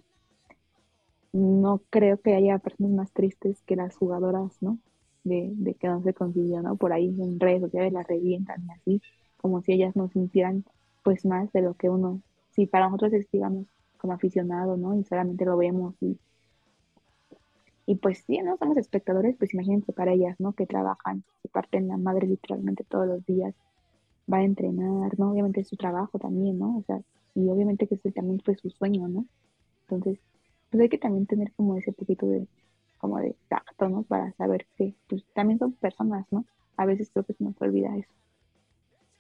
no creo que haya personas más tristes que las jugadoras, ¿no? De, que no se consiguió, ¿no? Por ahí en redes sociales las revientan y así, como si ellas no sintieran pues más de lo que uno, si para nosotros es, digamos, como aficionado, ¿no? Y solamente lo vemos y, y pues sí, ¿no? Somos espectadores, pues imagínense para ellas, ¿no? Que trabajan, se parten la madre literalmente todos los días va a entrenar, ¿no? Obviamente es su trabajo también, ¿no? O sea, y obviamente que ese también fue su sueño, ¿no? Entonces, pues hay que también tener como ese poquito de, como de tacto, ¿no? Para saber que, pues también son personas, ¿no? A veces creo que se nos olvida eso.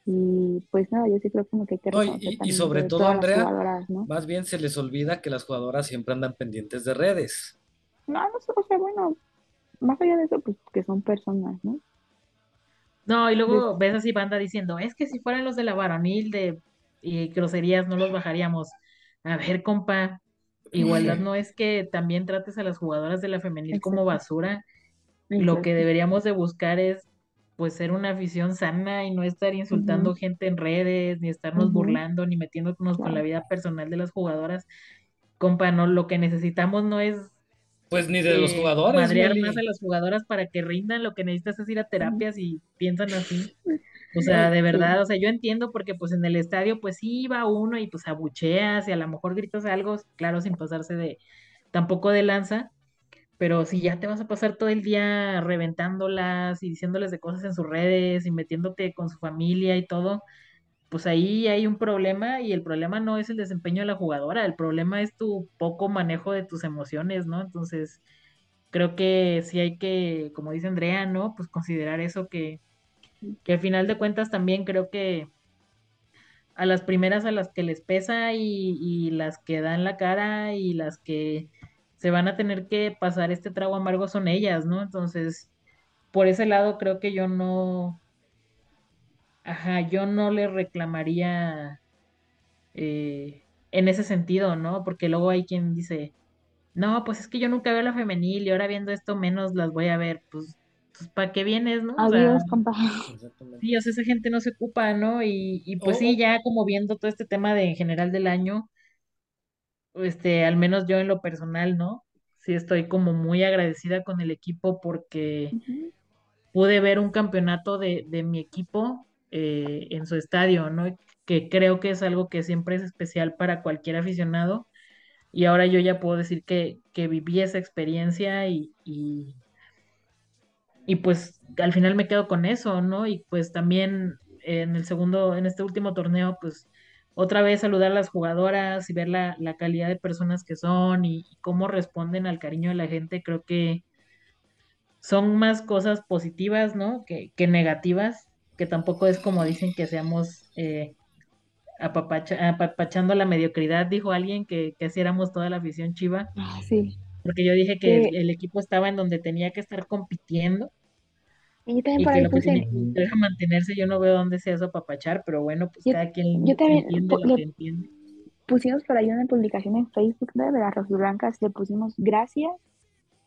Y pues nada, yo sí creo como que hay que y, y, sobre todo, Andrea, más bien se les olvida que las jugadoras siempre andan pendientes de redes. No, no, o sea, bueno, más allá de eso, pues que son personas, ¿no? No, y luego ves así banda diciendo, es que si fueran los de la varonil de y groserías no los bajaríamos. A ver, compa, igualdad no es que también trates a las jugadoras de la femenil como basura. Lo que deberíamos de buscar es pues ser una afición sana y no estar insultando gente en redes, ni estarnos burlando, ni metiéndonos con la vida personal de las jugadoras. Compa, no, lo que necesitamos no es pues ni de los jugadores. Madrear más a las jugadoras para que rindan, lo que necesitas es ir a terapias y piensan así. O sea, de verdad, o sea, yo entiendo porque pues en el estadio pues sí va uno y pues abucheas y a lo mejor gritas algo, claro, sin pasarse de tampoco de lanza, pero si ya te vas a pasar todo el día reventándolas y diciéndoles de cosas en sus redes y metiéndote con su familia y todo, pues ahí hay un problema y el problema no es el desempeño de la jugadora, el problema es tu poco manejo de tus emociones, ¿no? Entonces, creo que sí hay que, como dice Andrea, ¿no? Pues considerar eso que, que al final de cuentas también creo que a las primeras a las que les pesa y, las que dan la cara y las que se van a tener que pasar este trago amargo son ellas, ¿no? Entonces, por ese lado creo que yo no, Ajá, yo no le reclamaría eh, en ese sentido, ¿no? Porque luego hay quien dice, no, pues es que yo nunca veo la femenil y ahora viendo esto menos las voy a ver, pues, pues ¿para qué vienes, no? Adiós, compa. Sí, o sea, esa gente no se ocupa, ¿no? Y, y pues sí, ya como viendo todo este tema de en general del año, este, al menos yo en lo personal, ¿no? Sí estoy como muy agradecida con el equipo porque pude ver un campeonato de, de mi equipo eh, en su estadio, ¿no? Que creo que es algo que siempre es especial para cualquier aficionado. Y ahora yo ya puedo decir que, que viví esa experiencia y, y, pues al final me quedo con eso, ¿no? Y pues también en el segundo, en este último torneo, pues otra vez saludar a las jugadoras y ver la, calidad de personas que son y, y, cómo responden al cariño de la gente, creo que son más cosas positivas, ¿no? Que, que negativas que tampoco es como dicen que seamos eh, apapachando la mediocridad, dijo alguien que, que así éramos toda la afición chiva. Ah, sí. Porque yo dije que el, equipo estaba en donde tenía que estar compitiendo. Y yo también por ahí puse... deja mantenerse, yo no veo dónde sea eso apapachar, pero bueno, pues cada quien yo también, entiende lo que entiende. Pusimos por ahí una publicación en Facebook de las Blancas, le pusimos gracias,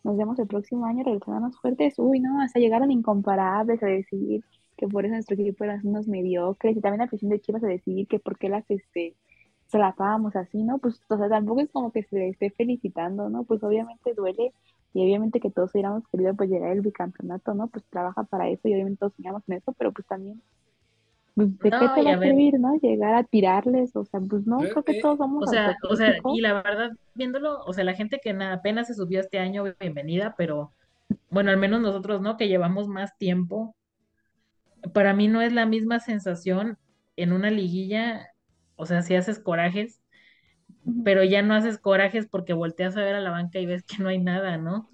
nos vemos el próximo año, regresamos fuertes. Uy, no, hasta llegaron incomparables a decir que por eso nuestro equipo eran unos mediocres y también la afición de Chivas a decidir que por qué las este se la pagábamos así, ¿no? Pues, o sea, tampoco es como que se le esté felicitando, ¿no? Pues obviamente duele y obviamente que todos hubiéramos querido pues llegar al bicampeonato, ¿no? Pues trabaja para eso y obviamente todos soñamos en eso, pero pues también, pues, ¿de qué te va a servir, ¿no? Llegar a tirarles, o sea, pues no, Creo creo que que- todos somos o sea, o sea, y la verdad, viéndolo, o sea, la gente que na- apenas se subió este año, bienvenida, pero bueno, al menos nosotros, ¿no? Que llevamos más tiempo, para mí no es la misma sensación en una liguilla, o sea, si haces corajes, pero ya no haces corajes porque volteas a ver a la banca y ves que no hay nada, ¿no?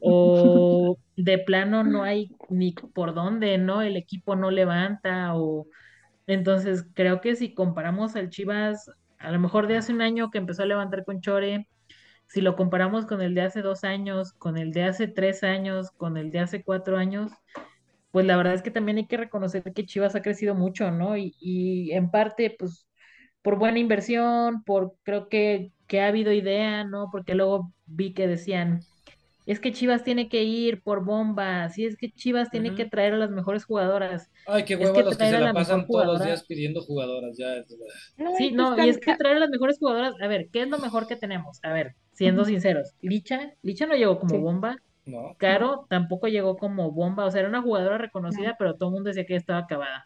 O de plano no hay ni por dónde, ¿no? El equipo no levanta o entonces creo que si comparamos al Chivas, a lo mejor de hace un año que empezó a levantar con Chore, si lo comparamos con el de hace dos años, con el de hace tres años, con el de hace cuatro años, pues la verdad es que también hay que reconocer que Chivas ha crecido mucho, ¿no? Y, y en parte, pues, por buena inversión, por creo que, que ha habido idea, ¿no? Porque luego vi que decían, es que Chivas tiene que ir por bombas, y es que Chivas tiene que traer a las mejores jugadoras. Ay, qué Es hueva que los que se la pasan todos los días pidiendo jugadoras. Ya, es- No, Sí, no, y es que traer a las mejores jugadoras, a ver, ¿qué es lo mejor que tenemos? A ver, siendo sinceros, Licha, Licha no llegó como sí, bomba, no. no, Caro tampoco llegó como bomba, o sea, era una jugadora no, reconocida, pero todo el mundo decía que estaba acabada.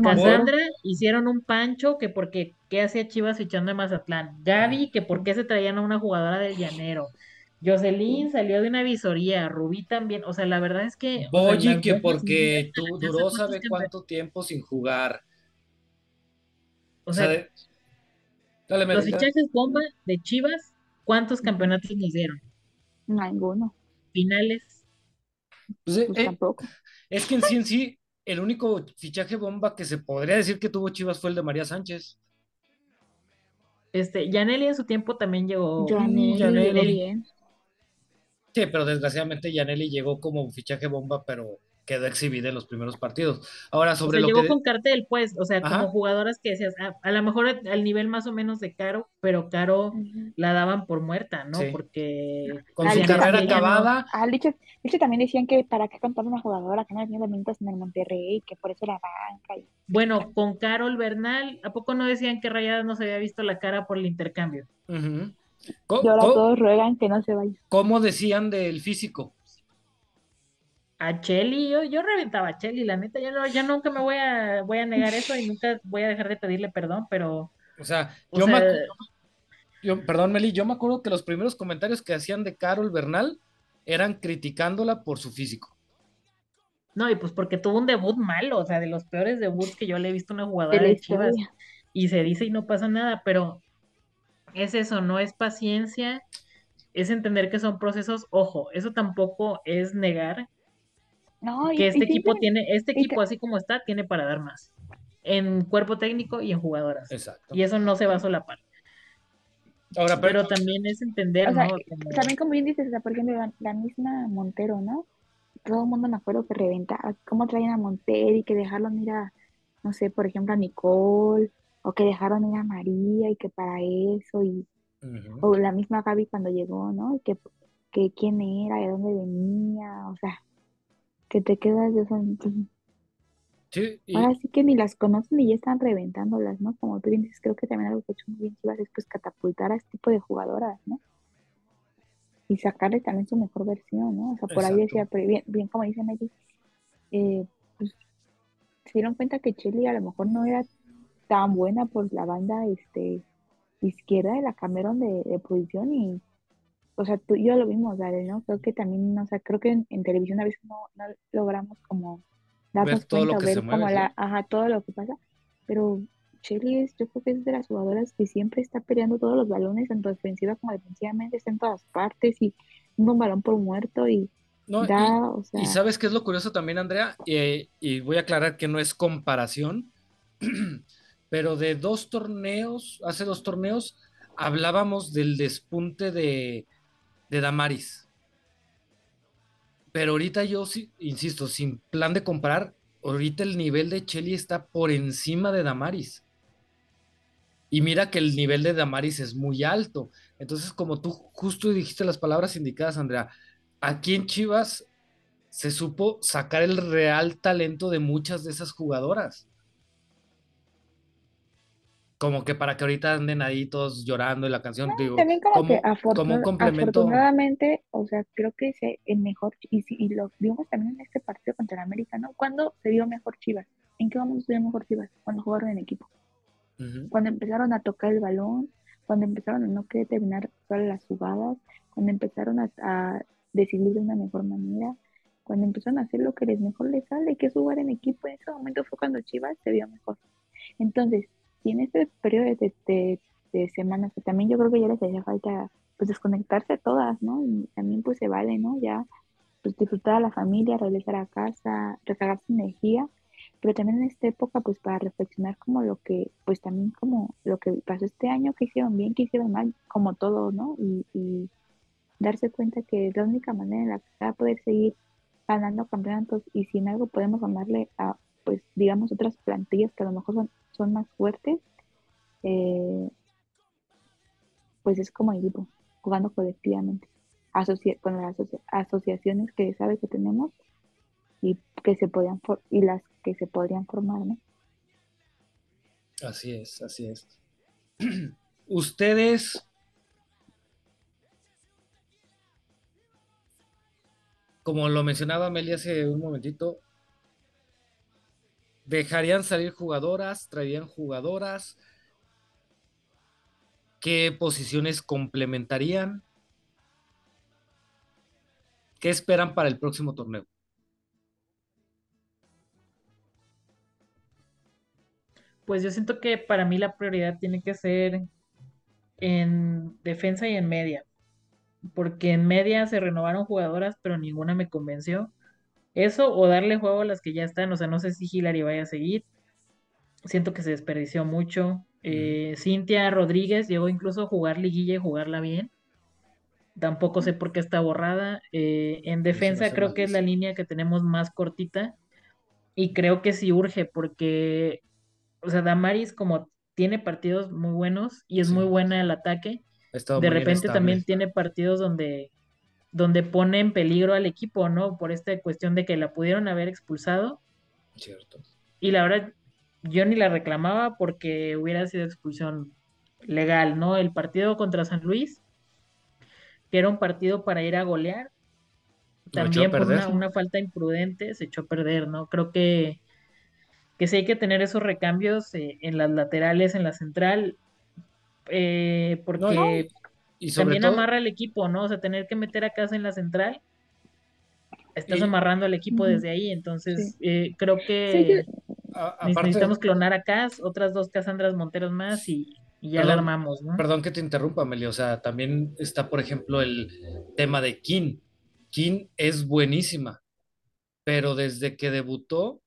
Cassandra hicieron un pancho que porque qué hacía Chivas fichando de Mazatlán. Gaby que por qué se traían a una jugadora del Llanero. Jocelyn salió de una visoría, Rubí también, o sea, la verdad es que, o sea, Boyi que porque tú, duró sabe cuánto tiempo sin jugar. O O sea, sea, de- dale, los fichajes bomba de Chivas, ¿cuántos campeonatos nos dieron? Ninguno, Finales. Pues, eh, pues eh, tampoco. es que en sí en sí, el único fichaje bomba que se podría decir que tuvo Chivas fue el de María Sánchez. Este, Yaneli en su tiempo también llegó. Llegó Yaneli. bien. Sí, pero desgraciadamente Yaneli llegó como un fichaje bomba, pero quedó exhibida en los primeros partidos. Ahora, O sobre sea, lo llegó que... con cartel, pues, o sea, como jugadoras que decías, a, a lo mejor al nivel más o menos de Caro, pero Caro la daban por muerta, ¿no? sí. Porque Con su carrera ella no. acabada, a Licha, Licha también decían que para qué contar una jugadora que no tenía minutos en el Monterrey, que por eso era banca y Bueno, con Carol Bernal, ¿a poco no decían que Rayadas no se había visto la cara por el intercambio? ujú. y ahora todos ruegan que no se vaya. ¿Cómo decían del físico? A Cheli, yo, yo reventaba a Cheli, la neta, ya no, ya nunca me voy a, voy a negar eso y nunca voy a dejar de pedirle perdón, pero, O sea, o yo me, sea, acu- yo, perdón, Meli, yo me acuerdo que los primeros comentarios que hacían de Carol Bernal eran criticándola por su físico. no, y pues porque tuvo un debut malo, o sea, de los peores debuts que yo le he visto a una jugadora de Chivas. y se dice y no pasa nada, pero es eso, no es paciencia, es entender que son procesos, ojo, eso tampoco es negar No, y, que y este equipo tiene, este equipo que- así como está, tiene para dar más, en cuerpo técnico y en jugadoras, Exacto. y eso no se va a solapar, Ahora, pero, pero también es entender, o sea, ¿no? Como, también como bien dices, o sea, por ejemplo, la, la misma Montero, ¿no? Todo el mundo me acuerdo que reventaba, cómo traían a Montero y que dejaron ir a, no sé, por ejemplo, a Nicole, o que dejaron ir a María y que para eso, y, o la misma Gaby cuando llegó, ¿no? Y que, que quién era, de dónde venía, o sea, que te quedas de entonces, Sí, y- Ahora sí que ni las conocen y ya están reventándolas, ¿no? Como tú dices, creo que también algo que ha hecho muy bien Chivas es pues catapultar a este tipo de jugadoras, ¿no? Y sacarle también su mejor versión, ¿no? O sea, por ahí decía, pero bien, bien como dice Mary, eh, pues se dieron cuenta que Cheli a lo mejor no era tan buena por la banda este izquierda y la cambiaron de, de posición y o sea, tú y yo lo vimos, dale, ¿no? Creo que también, o sea, creo que en, en televisión a veces no, no logramos como darnos todo lo cuenta o que ver se como mueve, la, ajá, todo lo que pasa, pero Cheli es, yo creo que es de las jugadoras que siempre está peleando todos los balones, tanto defensiva como defensivamente, está en todas partes y un balón por muerto y no, y- da, o sea, Y sabes qué es lo curioso también, Andrea, Eh, y voy a aclarar que no es comparación, pero de dos torneos, hace dos torneos, hablábamos del despunte de, de Damaris. Pero ahorita yo insisto, sin plan de comparar, ahorita el nivel de Cheli está por encima de Damaris. Y mira que el nivel de Damaris es muy alto. Entonces, como tú justo dijiste las palabras indicadas, Andrea, aquí en Chivas se supo sacar el real talento de muchas de esas jugadoras. Como que para que ahorita anden ahí todos llorando y la canción, digo, También como como, que como un complemento. afortunadamente, o sea, creo que se, el mejor, y, si- y lo vimos también en este partido contra el América, ¿no? ¿Cuándo se vio mejor Chivas? ¿En qué momento se vio mejor Chivas? Cuando jugaron en equipo. Cuando empezaron a tocar el balón, cuando empezaron a no querer terminar todas las jugadas, cuando empezaron a, a decidir de una mejor manera, cuando empezaron a hacer lo que les mejor les sale, que es jugar en equipo, en ese momento fue cuando Chivas se vio mejor. Entonces, si en este periodo de, de- de semanas, que también yo creo que ya les hacía falta pues desconectarse todas, ¿no? Y también pues se vale, ¿no? Ya pues disfrutar a la familia, regresar a casa, recargar su energía, pero también en esta época pues para reflexionar como lo que, pues también como lo que pasó este año, que hicieron bien, que hicieron mal, como todo, ¿no? Y, y darse cuenta que es la única manera en la que se va a poder seguir ganando campeonatos y si en algo podemos ganarle a, pues digamos, otras plantillas que a lo mejor son, son más fuertes, eh, pues es como equipo, jugando colectivamente, asocia- con las asocia- asociaciones que sabe que tenemos y que se podían y las que se podrían formar, ¿no? Así es, así es. Ustedes, como lo mencionaba Amelia hace un momentito, dejarían salir jugadoras, traerían jugadoras, ¿qué posiciones complementarían? ¿Qué esperan para el próximo torneo? Pues yo siento que para mí la prioridad tiene que ser en defensa y en media, porque en media se renovaron jugadoras, pero ninguna me convenció. Eso o darle juego a las que ya están, o sea, no sé si Hilary vaya a seguir. Siento que se desperdició mucho. Eh, Cintia Rodríguez llegó incluso a jugar liguilla y jugarla bien. Tampoco sé por qué está borrada. Eh, en defensa creo que es la línea que tenemos más cortita y creo que sí urge porque, o sea, Damaris como tiene partidos muy buenos y es Sí. muy buena el ataque, de repente inestable. también tiene partidos donde, donde pone en peligro al equipo, ¿no? Por esta cuestión de que la pudieron haber expulsado Cierto. y la verdad yo ni la reclamaba porque hubiera sido expulsión legal, ¿no? El partido contra San Luis, que era un partido para ir a golear, también por una falta imprudente se echó a perder, ¿no? Creo que, que sí hay que tener esos recambios eh, en las laterales, en la central, eh, porque Y sobre también todo, amarra el equipo, ¿no? O sea, tener que meter a casa en la central, estás Y- amarrando al equipo desde ahí, entonces Sí. eh, creo Sí, que a- neces- aparte, necesitamos clonar a Cas, otras dos Cassandras Monteros más y, y ya la Perdón, armamos, ¿no? Perdón que te interrumpa, Meli. O sea, también está, por ejemplo, el tema de Kin. Kin es buenísima, pero desde que debutó,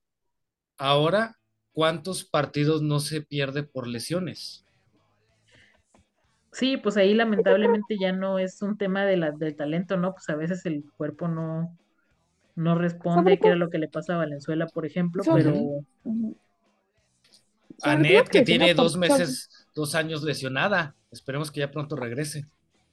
ahora, ¿cuántos partidos no se pierde por lesiones? Sí, pues ahí lamentablemente ya no es un tema de la, del talento, ¿no? Pues a veces el cuerpo no, no responde, que era lo que le pasa a Valenzuela, por ejemplo, sobre, pero Anet, que que tiene dos sobre- meses, dos años lesionada. Esperemos que ya pronto regrese.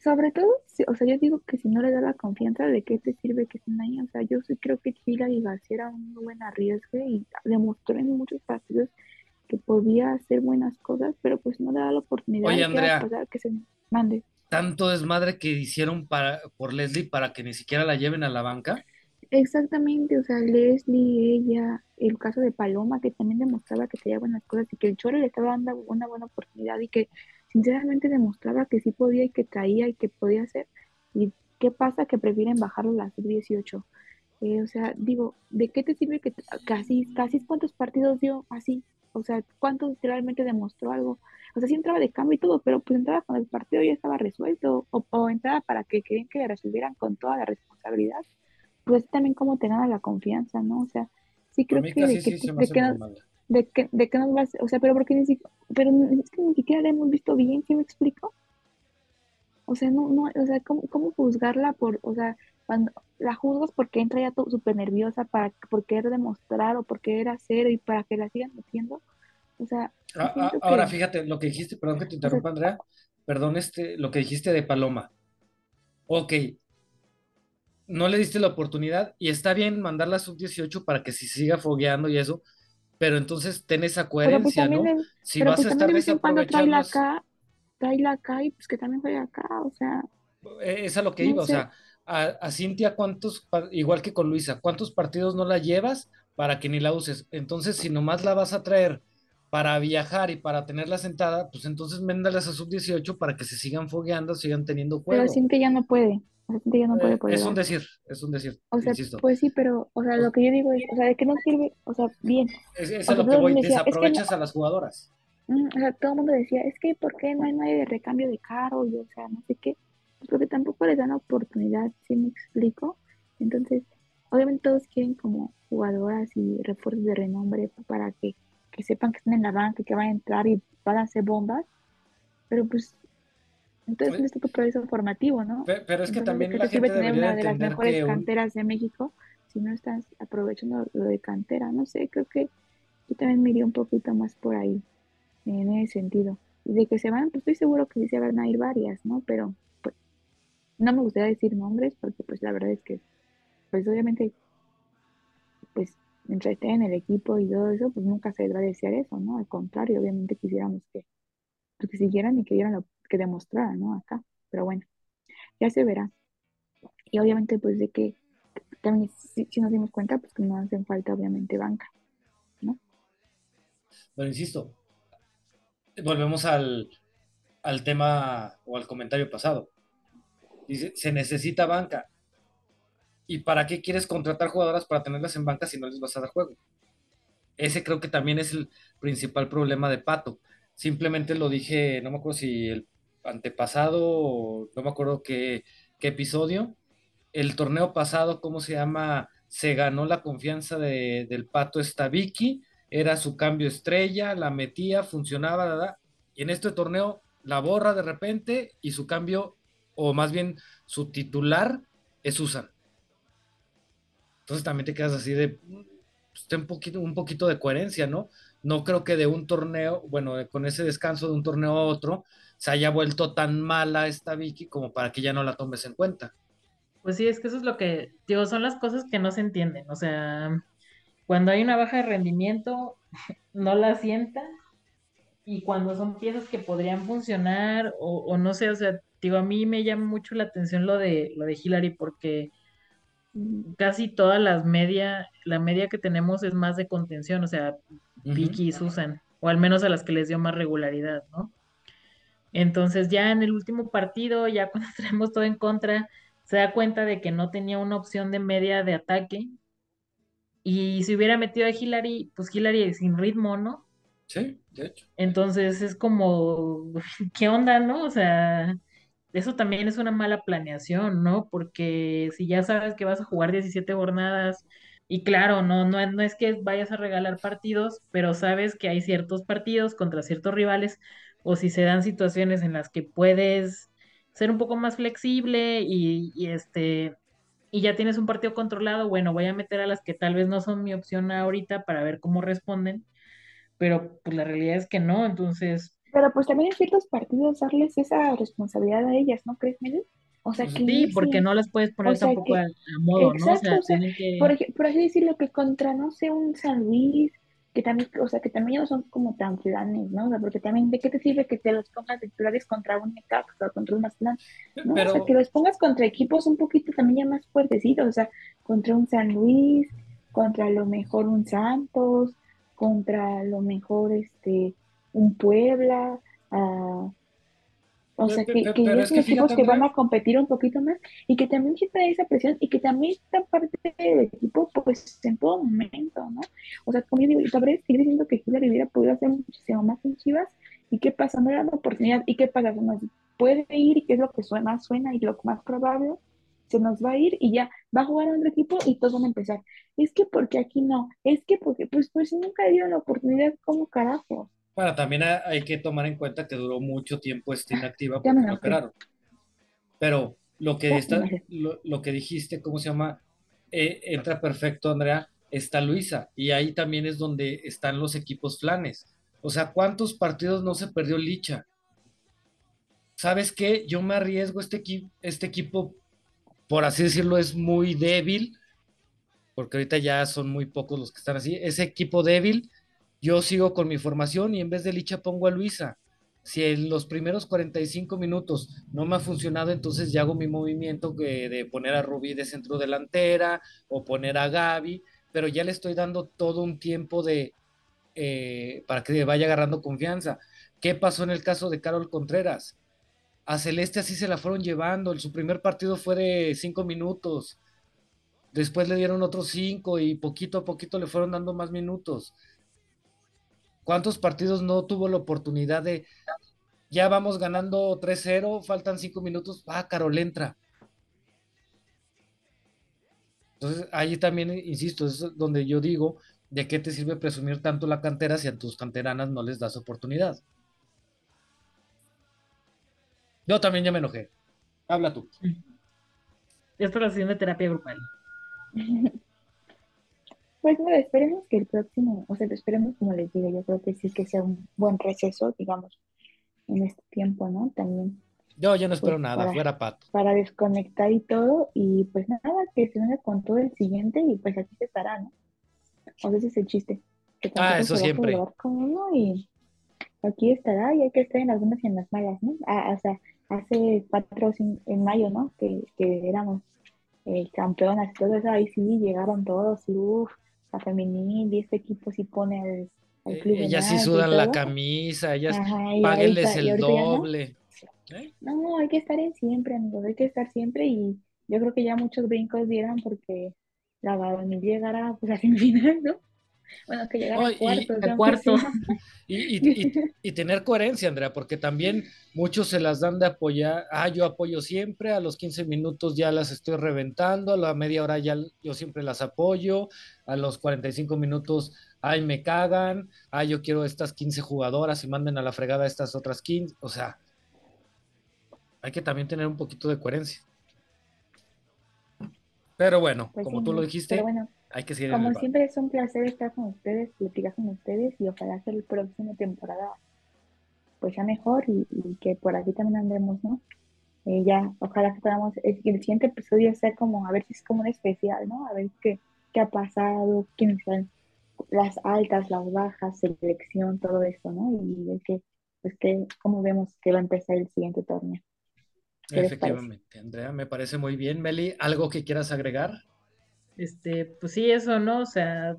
Sobre todo, si- o sea, yo digo que si no le da la confianza, ¿de qué te sirve que estén ahí? O sea, yo sí creo que Hilary García era un buen arriesgue y demostró en muchos partidos que podía hacer buenas cosas, pero pues no le da la oportunidad. Oye. Que se mande. Tanto desmadre que hicieron para, por Leslie para que ni siquiera la lleven a la banca. Exactamente, o sea, Leslie, ella, el caso de Paloma, que también demostraba que tenía buenas cosas y que el Chore le estaba dando una buena oportunidad y que sinceramente demostraba que sí podía y que traía y que podía hacer. ¿Y qué pasa? Que prefieren bajarlo a la sub-18. Eh, o sea, digo, ¿de qué te sirve que casi, casi cuántos partidos dio así? O sea, ¿cuántos realmente demostró algo? O sea, sí entraba de cambio y todo, pero pues entraba cuando el partido ya estaba resuelto o, o entraba para que querían que le resolvieran con toda la responsabilidad. Pues también cómo te gana la confianza, ¿no? O sea, sí creo que de que, sí me de que, no- normal. de que, de que nos vas, o sea, pero porque ni siquiera, pero es que ni siquiera la hemos visto bien, ¿sí me explico? O sea, no, no, o sea, ¿cómo, cómo juzgarla por, o sea, cuando la juzgas porque entra ya súper nerviosa para, por querer demostrar o por querer hacer y para que la sigan metiendo? O sea, A- a- siento ahora, que, fíjate, lo que dijiste, perdón que te o sea, interrumpa, Andrea, perdón, este, lo que dijiste de Paloma. Ok, no le diste la oportunidad y está bien mandarla a sub-18 para que se siga fogueando y eso, pero entonces ten esa pues coherencia, también, ¿no? de- Si vas pues a estar desaprovechando, acá, tráela acá y pues que también juegue acá, o sea, eh, es a lo que no iba, o sé. sea, a, a Cintia, ¿cuántos, igual que con Luisa, cuántos partidos no la llevas para que ni la uses? Entonces, si nomás la vas a traer para viajar y para tenerla sentada, pues entonces méndalas a sub-18 para que se sigan fogueando, sigan teniendo Pero juego. Cintia ya no puede, Cintia ya no puede Eh, por es un decir, es un decir, O sea, insisto. pues sí, pero, o sea, lo que yo digo es, o sea, de que no sirve, o sea, bien, Es, es o a sea, lo que voy, mundo decía, es que no, desaprovechas a las jugadoras. mm, o sea, todo el mundo decía, es que ¿por qué no hay nadie de recambio de Caro? Y, o sea, no sé qué, porque tampoco les dan la oportunidad, ¿sí me explico? Entonces, obviamente todos quieren como jugadoras y refuerzos de renombre para que, que sepan que están en la banca, que van a entrar y van a hacer bombas, pero pues, entonces, ¿dónde está tu proceso formativo, no? Pe- Pero es que Entonces, ¿de también la gente tener una de las mejores un, canteras de México si no estás aprovechando lo de cantera? No sé, creo que yo también me iría un poquito más por ahí, en ese sentido. Y de que se van, pues estoy seguro que sí se van a ir varias, ¿no? Pero pues no me gustaría decir nombres porque pues la verdad es que, pues obviamente, pues entre estar en el equipo y todo eso, pues nunca se va a desear eso, ¿no? Al contrario, obviamente quisiéramos que, pues, que siguieran y que dieran lo que demostraran, ¿no? Acá. Pero bueno, ya se verá. Y obviamente, pues de que también si, si nos dimos cuenta, pues que no hacen falta, obviamente, banca, ¿no? pero insisto, volvemos al, al tema o al comentario pasado. Dice, se necesita banca. ¿Y para qué quieres contratar jugadoras para tenerlas en banca si no les vas a dar juego? Ese creo que también es el principal problema de Pato. Simplemente lo dije, no me acuerdo si el antepasado no me acuerdo qué, qué episodio. El torneo pasado, ¿cómo se llama? Se ganó la confianza de- del Pato esta Vicky, era su cambio estrella, la metía, funcionaba. Y en este torneo la borra de repente y su cambio, o más bien su titular, es Susan. Entonces también te quedas así de, pues, un poquito, de coherencia, ¿no? No creo que de un torneo, bueno, con ese descanso de un torneo a otro, se haya vuelto tan mala esta Vicky como para que ya no la tomes en cuenta. Pues sí, es que eso es lo que, digo, son las cosas que no se entienden. O sea, cuando hay una baja de rendimiento, no la sientan. Y cuando son piezas que podrían funcionar, o, o no sé, o sea, digo, a mí me llama mucho la atención lo de lo de Hillary, porque casi todas las media, la media que tenemos es más de contención, o sea. Vicky y Susan, o al menos a las que les dio más regularidad, ¿no? Entonces ya en el último partido, ya cuando tenemos todo en contra, se da cuenta de que no tenía una opción de media de ataque. Y si hubiera metido a Hillary, pues Hillary sin ritmo, ¿no? Sí, de hecho. Entonces es como, ¿qué onda, no? O sea, eso también es una mala planeación, ¿no? Porque si ya sabes que vas a jugar 17 jornadas, y claro, no, no, es- que vayas a regalar partidos, pero sabes que hay ciertos partidos contra ciertos rivales, o si se dan situaciones en las que puedes ser un poco más flexible y, y este, y ya tienes un partido controlado, bueno, voy a meter a las que tal vez no son mi opción ahorita para ver cómo responden pero pues la realidad es que no, entonces, Pero pues también en ciertos partidos darles esa responsabilidad a ellas, ¿no crees, Meli? O sea, Pues, que sí, porque no las puedes poner o sea, tampoco que, a, a modo, ¿no? O exacto, sea, o sea, que, por, por así decirlo, que contra, no sé, un San Luis, que también, o sea, que también ya no son como tan planes, ¿no? O sea, porque también, ¿de qué te sirve que te los pongas titulares contra un Necaxa o contra un Mazatlán? ¿no? O sea, que los pongas contra equipos un poquito también ya más fuertecitos, o sea, contra un San Luis, contra a lo mejor un Santos, contra a lo mejor este un Puebla, ah, o sea, que, que ya es que que van a competir un poquito más y que también siempre hay esa presión y que también esta parte del equipo, pues en todo momento, ¿no? O sea, como yo digo, y Cabrera sigue diciendo que Hillary hubiera podido hacer muchísimo más en Chivas y qué pasa, no dan la oportunidad y qué pasa, se nos puede ir y qué es lo que suena, suena y lo más probable, se nos va a ir y ya va a jugar a otro equipo y todos van a empezar. Es que porque aquí no, es que porque, pues, pues nunca dieron la oportunidad, como carajo? Bueno, también ha- hay que tomar en cuenta que duró mucho tiempo esta inactiva porque enojé. operaron. Pero lo que está, lo, lo que dijiste, ¿cómo se llama? Eh, entra perfecto, Andrea, está Luisa. Y ahí también es donde están los equipos flanes. O sea, ¿cuántos partidos no se perdió Licha? ¿Sabes qué? Yo me arriesgo, este, equi- este equipo, por así decirlo, es muy débil, porque ahorita ya son muy pocos los que están así. Ese equipo débil, yo sigo con mi formación y en vez de Licha pongo a Luisa. Si en los primeros 45 minutos no me ha funcionado, entonces ya hago mi movimiento de poner a Rubí de centro delantera o poner a Gaby, pero ya le estoy dando todo un tiempo de eh, para que vaya agarrando confianza. ¿Qué pasó en el caso de Carol Contreras? A Celeste así se la fueron llevando. Su primer partido fue de cinco minutos. Después le dieron otros cinco y poquito a poquito le fueron dando más minutos. ¿Cuántos partidos no tuvo la oportunidad de, ya vamos ganando 3-0, faltan 5 minutos, ah, Carol entra? Entonces, ahí también, insisto, es donde yo digo, ¿de qué te sirve presumir tanto la cantera si a tus canteranas no les das oportunidad? Yo también ya me enojé. Habla tú. Esto es la sesión de terapia grupal. Pues no, esperemos que el próximo, o sea, esperemos como les digo, yo creo que sí que sea un buen receso, digamos, en este tiempo, ¿no? También. Yo ya no espero pues, nada, fuera pato. Para desconectar y todo, y pues nada, que se venga con todo el siguiente y pues aquí se estará, ¿no? O sea, ese es el chiste. ah, eso siempre. y aquí estará y hay que estar en las buenas y en las malas, ¿no? Ah, o sea, hace cuatro, en mayo, ¿no? Que, que éramos eh, campeonas y todo eso, ahí sí llegaron todos y uff, la femenil y este equipo sí pone al, al club. ellas sí sudan la camisa, ellas paguenles el doble. ¿Eh? ¿No? hay que estar en siempre, amigos, hay que estar siempre y yo creo que ya muchos brincos dieron porque la varonil llegará pues a final, ¿no? Bueno, que al cuarto. Y, cuarto. Y, tener coherencia, Andrea, porque también muchos se las dan de apoyar. Ah, yo apoyo siempre, a los 15 minutos ya las estoy reventando, a la media hora ya yo siempre las apoyo, a los 45 minutos, ay, me cagan, ay, yo quiero estas 15 jugadoras y manden a la fregada estas otras 15. O sea, hay que también tener un poquito de coherencia. Pero bueno, pues como tú lo dijiste, hay que seguir. Como siempre es un placer estar con ustedes, platicar con ustedes y ojalá que la próxima temporada pues sea mejor y, que por aquí también andemos, ¿no? Eh, ya, ojalá que podamos, el, siguiente episodio sea como, a ver si es como un especial, ¿no? A ver qué, qué ha pasado, quiénes son las altas, las bajas, selección, todo eso, ¿no? Y ver que, pues que, cómo vemos que va a empezar el siguiente torneo. Efectivamente, Andrea, me parece muy bien. Meli, ¿algo que quieras agregar? Este, pues sí, eso, ¿no? O sea,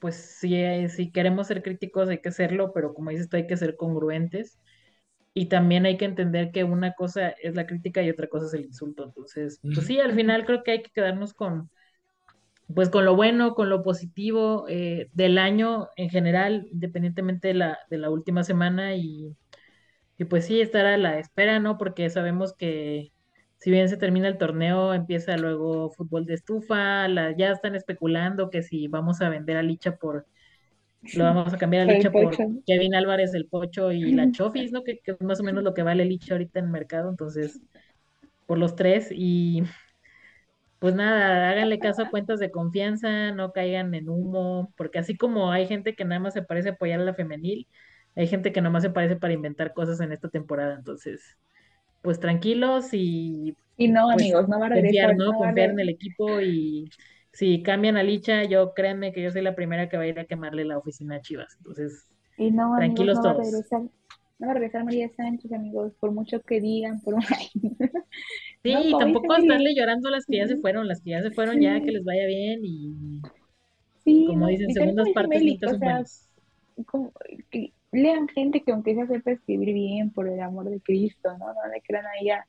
pues sí, eh, si queremos ser críticos hay que serlo, pero como dices, hay que ser congruentes. Y también hay que entender que una cosa es la crítica y otra cosa es el insulto. Entonces, pues sí, al final creo que hay que quedarnos con, pues con lo bueno, con lo positivo eh, del año en general, independientemente de la, de la última semana y y pues sí, estar a la espera, ¿no? Porque sabemos que si bien se termina el torneo, empieza luego fútbol de estufa, la, ya están especulando que si vamos a vender a Licha por, lo vamos a cambiar a Licha por Kevin Álvarez, el Pocho y la Chofis, ¿no? Que, es más o menos lo que vale Licha ahorita en el mercado, entonces, por los tres y pues nada, háganle caso a cuentas de confianza, no caigan en humo, porque así como hay gente que nada más se parece apoyar a la femenil, hay gente que nomás se parece para inventar cosas en esta temporada, entonces, pues tranquilos y... Y no, pues, amigos, no va a confiar, ¿no? confiar en el equipo y si cambian a Licha, yo créanme que yo soy la primera que va a ir a quemarle la oficina a Chivas, entonces, y no, tranquilos amigos, no todos. Va a regresar, no va a regresar María Sánchez, amigos, por mucho que digan, por Sí, tampoco estarle llorando a las que ya se fueron, las que ya se fueron ya, que les vaya bien y... Sí, como dicen, segundas partes buenas. Como, lean gente que aunque se sepa escribir bien por el amor de Cristo, ¿no? No le crean ahí a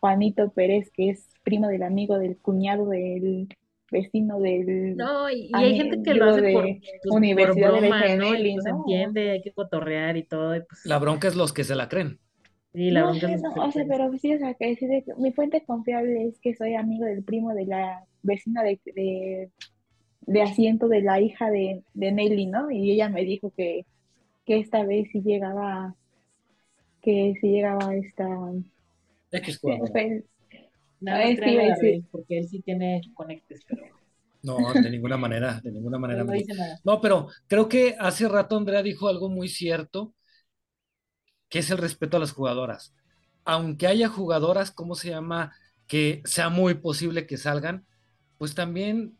Juanito Pérez, que es primo del amigo del cuñado del vecino del... No, y, hay gente que lo hace por, pues, Universidad de ¿no? se entiende, hay que cotorrear y todo. pues, la bronca es los que se la creen. Sí, la bronca es no, o sea, pero sí, o sea, que mi fuente confiable es que soy amigo del primo de la vecina de, de, de asiento de la hija de, de Nelly, ¿no? Y ella me dijo que que esta vez sí llegaba, que sí llegaba esta... X no, es que porque él sí tiene conectes, pero... No, de ninguna manera, de ninguna manera. No, no, pero creo que hace rato Andrea dijo algo muy cierto, que es el respeto a las jugadoras. Aunque haya jugadoras, ¿cómo se llama? Que sea muy posible que salgan, pues también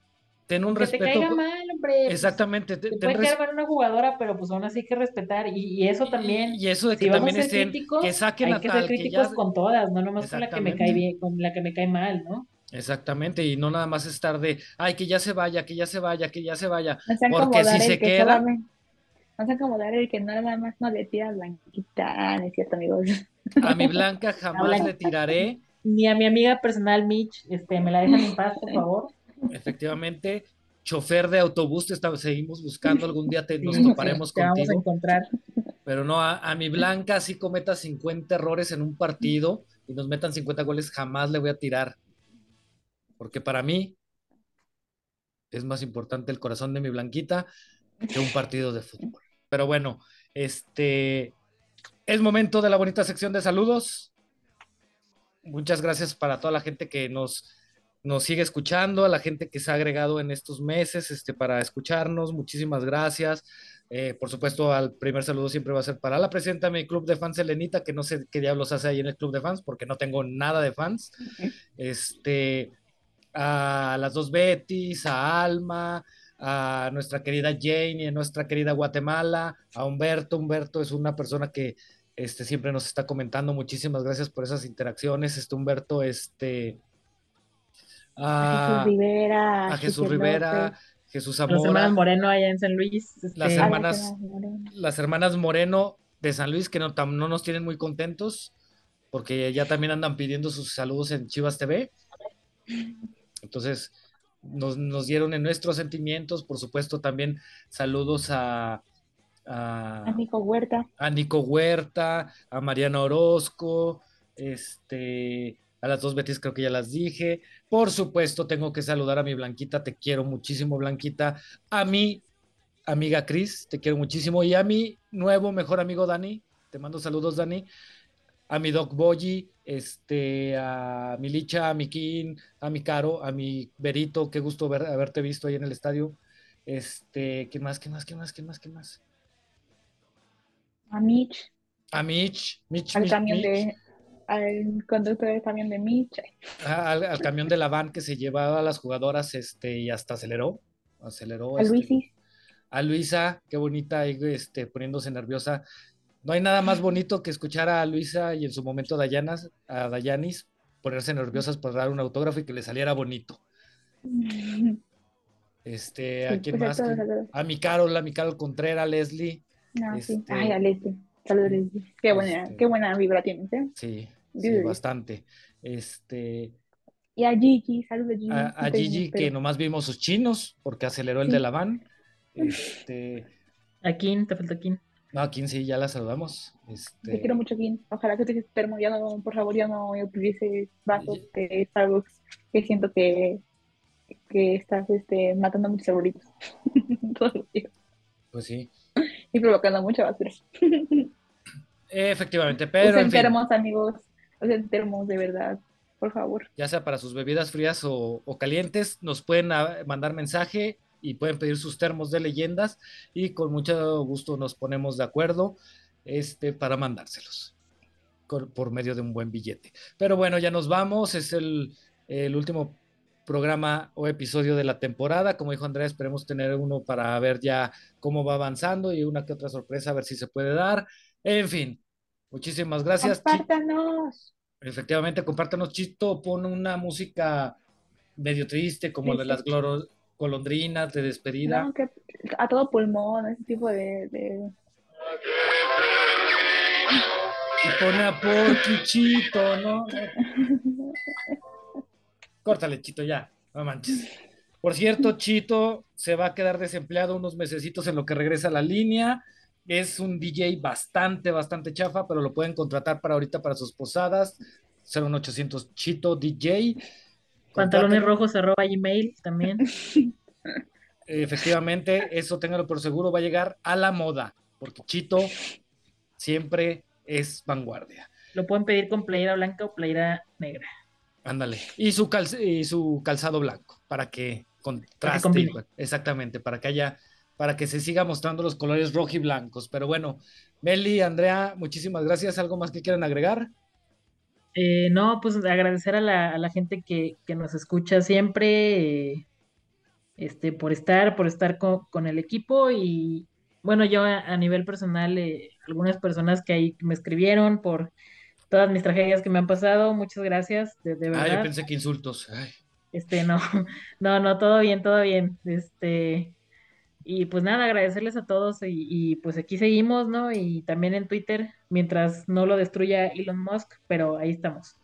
ten un respeto. Te caiga mal siempre. pues, Exactamente. te- ten puede quedar mal una jugadora, pero pues aún así hay que respetar. Y, y eso también, Y eso de que si vamos también a ser estén, críticos, que saquen hay a que tal, ser que críticos ya- con todas, no nomás con la que me cae bien, con la que me cae mal, ¿no? Exactamente, y no nada más estar de, ay, que ya se vaya, que ya se vaya, que ya se vaya. Porque si se que queda- solamente- se acomodar el que nada más no le tira a blanquita, no es cierto, amigos. A mi Blanca jamás Blanca. le tiraré. Ni a mi amiga personal, Mitch, este, me la dejan en paz, por favor. Efectivamente, chofer de autobús, te está- seguimos buscando, algún día te, nos toparemos te vamos a contigo. encontrar. Pero no, a, a mi Blanca si cometa 50 errores en un partido y nos metan 50 goles, jamás le voy a tirar. Porque para mí es más importante el corazón de mi Blanquita que un partido de fútbol. Pero bueno, este es momento de la bonita sección de saludos. Muchas gracias para toda la gente que nos, nos sigue escuchando, a la gente que se ha agregado en estos meses este, para escucharnos. Muchísimas gracias. Eh, por supuesto, al primer saludo siempre va a ser para la presidenta de mi club de fans, Elenita, que no sé qué diablos hace ahí en el club de fans, porque no tengo nada de fans. Este, a las dos Betis, a Alma, a nuestra querida Jane y a nuestra querida Guatemala, a Humberto. Humberto es una persona que este, siempre nos está comentando. Muchísimas gracias por esas interacciones. Este Humberto, este. A A, Jesús Rivera, a Jesús Quique Rivera, López, Jesús Los hermanos Zamora, Moreno allá en San Luis. Las este, hermanas- las hermanas Moreno. las hermanas Moreno de San Luis, que no, tam- no nos tienen muy contentos, porque ya también andan pidiendo sus saludos en Chivas TV. Entonces, nos, nos dieron en nuestros sentimientos, por supuesto, también saludos a, a, A Nico Huerta. a Nico Huerta, a Mariana Orozco, este, a las dos Betis creo que ya las dije. Por supuesto, tengo que saludar a mi Blanquita, te quiero muchísimo, Blanquita. A mi amiga Cris, te quiero muchísimo. Y a mi nuevo mejor amigo Dani, te mando saludos, Dani. A mi Doc Boyi, este, a mi Licha, a mi Kin, a mi Caro, a mi Berito, qué gusto ver- haberte visto ahí en el estadio. Este, ¿qué más, qué más, qué más, qué más, qué más? A Mitch, A Mitch, Mitch, al Mitch, camión Mitch. de, al conductor del camión de Mitch. Ah, al, al camión de la van que se llevaba a las jugadoras este, y hasta aceleró. Aceleró. A este, Luisis. a Luisa, qué bonita, este, poniéndose nerviosa. No hay nada más bonito que escuchar a Luisa y en su momento a, Dayanas, a Dayanis ponerse nerviosas por dar un autógrafo y que le saliera bonito. Este, ¿a Sí, quién pues a más? todos, ¿Quién? a todos. A mi Carol, a mi Carol Contreras, Leslie. No, sí. Este- Ay, a Leslie. Saludos, Leslie. Qué buena, Este- qué buena vibra tienes, ¿eh? Sí, sí, bastante. Este, Y a Gigi, saludos Gigi. a, a te Gigi, que nomás vimos sus chinos porque aceleró el Sí. de la van. Este, A Kim, te falta Kim. no, a quien sí, ya la saludamos. Te Este, quiero mucho, Kim. Ojalá que te termo. Ya no, por favor, ya no utilices vasos de Starbucks. Que siento que, que estás este, matando a muchos abuelitos. Todos los días. pues sí, Y provocando mucha basura. efectivamente, pero Usen en fin, termos, amigos. Usen termos, de verdad. Por favor. ya sea para sus bebidas frías o, o calientes, nos pueden ah, mandar mensaje y pueden pedir sus termos de leyendas y con mucho gusto nos ponemos de acuerdo este, para mandárselos con- por medio de un buen billete. Pero bueno, ya nos vamos, es el, el último programa o episodio de la temporada. Como dijo Andrea, esperemos tener uno para ver ya cómo va avanzando y una que otra sorpresa, a ver si se puede dar. En fin, muchísimas gracias. Compártanos. Efectivamente, compártanos, Chito, pon una música medio triste, como Sí, de sí. las gloro- golondrinas de despedida. No, que a todo pulmón, ese tipo de, de... Y pone a Porky, Chito, ¿no? Córtale, Chito, ya, no manches. Por cierto, Chito se va a quedar desempleado unos mesecitos en lo que regresa a la línea. Es un DJ bastante, bastante chafa, pero lo pueden contratar para ahorita para sus posadas. 01800 Chito DJ. Pantalones rojos arroba gmail también. Efectivamente, eso téngalo por seguro, va a llegar a la moda, porque Chito siempre es vanguardia. Lo pueden pedir con playera blanca o playera negra. Ándale. Y su, calz- y su calzado blanco, para que contraste. Exactamente, para que haya, para que se siga mostrando los colores rojo y blancos. Pero bueno, Meli, Andrea, muchísimas gracias. ¿Algo más que quieran agregar? Eh, no, pues agradecer a la, a la gente que, que nos escucha siempre. eh, este, por estar, por estar con, el equipo y bueno, yo a, nivel personal, eh, algunas personas que ahí me escribieron por todas mis tragedias que me han pasado, muchas gracias, de, verdad. Ah, yo pensé que insultos. Este, no, no, no, todo bien, todo bien. Este, y pues nada, agradecerles a todos y, pues aquí seguimos, ¿no? Y también en Twitter, mientras no lo destruya Elon Musk, pero ahí estamos.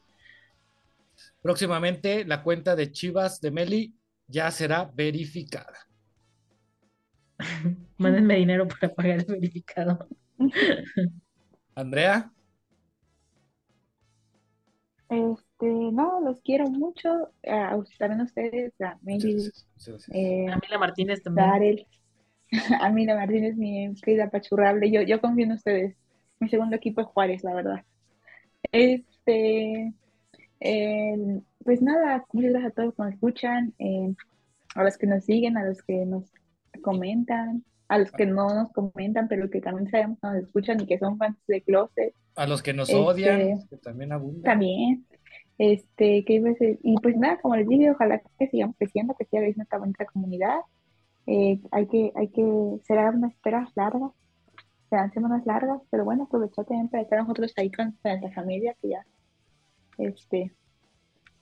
Próximamente la cuenta de Chivas de Meli ya será verificada. Mándenme dinero para pagar el verificado. Andrea. Este, no, los quiero mucho. A, también a ustedes, a Meli. Eh, a Mila Martínez también. a Mila Martínez, mi querida pachurrable. Yo, yo confío en ustedes. Mi segundo equipo es Juárez, la verdad. Este, pues nada, muchas gracias a todos que nos escuchan, eh, a los que nos siguen, a los que nos comentan, a los que no nos comentan, pero que también sabemos que nos escuchan y que son fans de Closet. A los que nos odian, este, que también abundan. También. Este, que y pues nada, como les digo, ojalá que sigamos creciendo, que siga habiendo esta bonita comunidad. Eh, hay que, hay que, será unas esperas largas, serán semanas largas, pero bueno, aprovechar también para estar nosotros ahí con nuestra familia, que ya, este,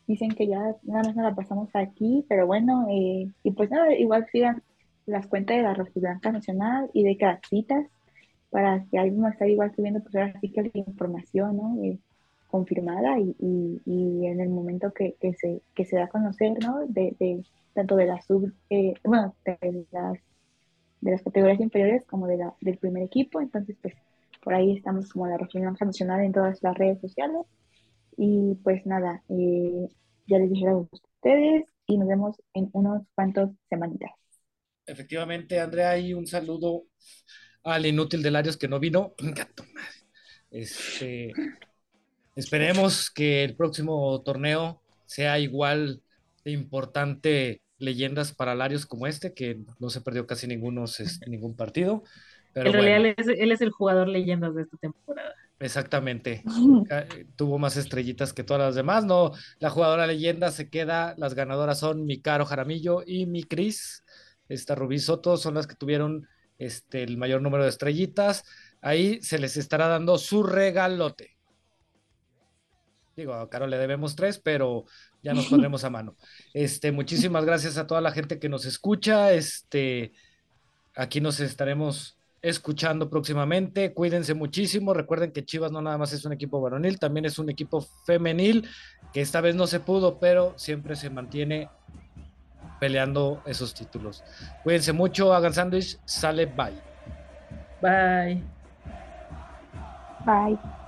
dicen que ya nada más nos la pasamos aquí, pero bueno, eh, y pues nada, igual sigan las cuentas de la Blanca Nacional y de Caraxitas para que alguien esté igual subiendo pues ahora sí que la información, ¿no? Eh, confirmada y, y, en el momento que, que, se, que se da a conocer, ¿no? De, de tanto de las sub, eh, bueno, de las, de las categorías inferiores como de la, del primer equipo, entonces pues por ahí estamos como la región nacional en todas las redes sociales y pues nada, eh, ya les dije a ustedes y nos vemos en unos cuantos semanitas. Efectivamente, Andrea, y un saludo al inútil de Larios que no vino. Este, esperemos que el próximo torneo sea igual de importante leyendas para Larios como este, que no se perdió casi ninguno, en ningún partido. Pero en realidad él es el jugador leyendas de esta temporada. Exactamente. Tuvo más estrellitas que todas las demás. No, la jugadora leyenda se queda. Las ganadoras son mi Caro Jaramillo y mi Cris. Esta Rubí Soto son las que tuvieron este, el mayor número de estrellitas. Ahí se les estará dando su regalote. Digo, a Caro le debemos tres, pero ya nos pondremos a mano. Este, muchísimas gracias a toda la gente que nos escucha. Este, aquí nos estaremos escuchando próximamente. Cuídense muchísimo. Recuerden que Chivas no nada más es un equipo varonil, también es un equipo femenil, que esta vez no se pudo, pero siempre se mantiene peleando esos títulos. Cuídense mucho, hagan sándwich, sale, bye. Bye. Bye.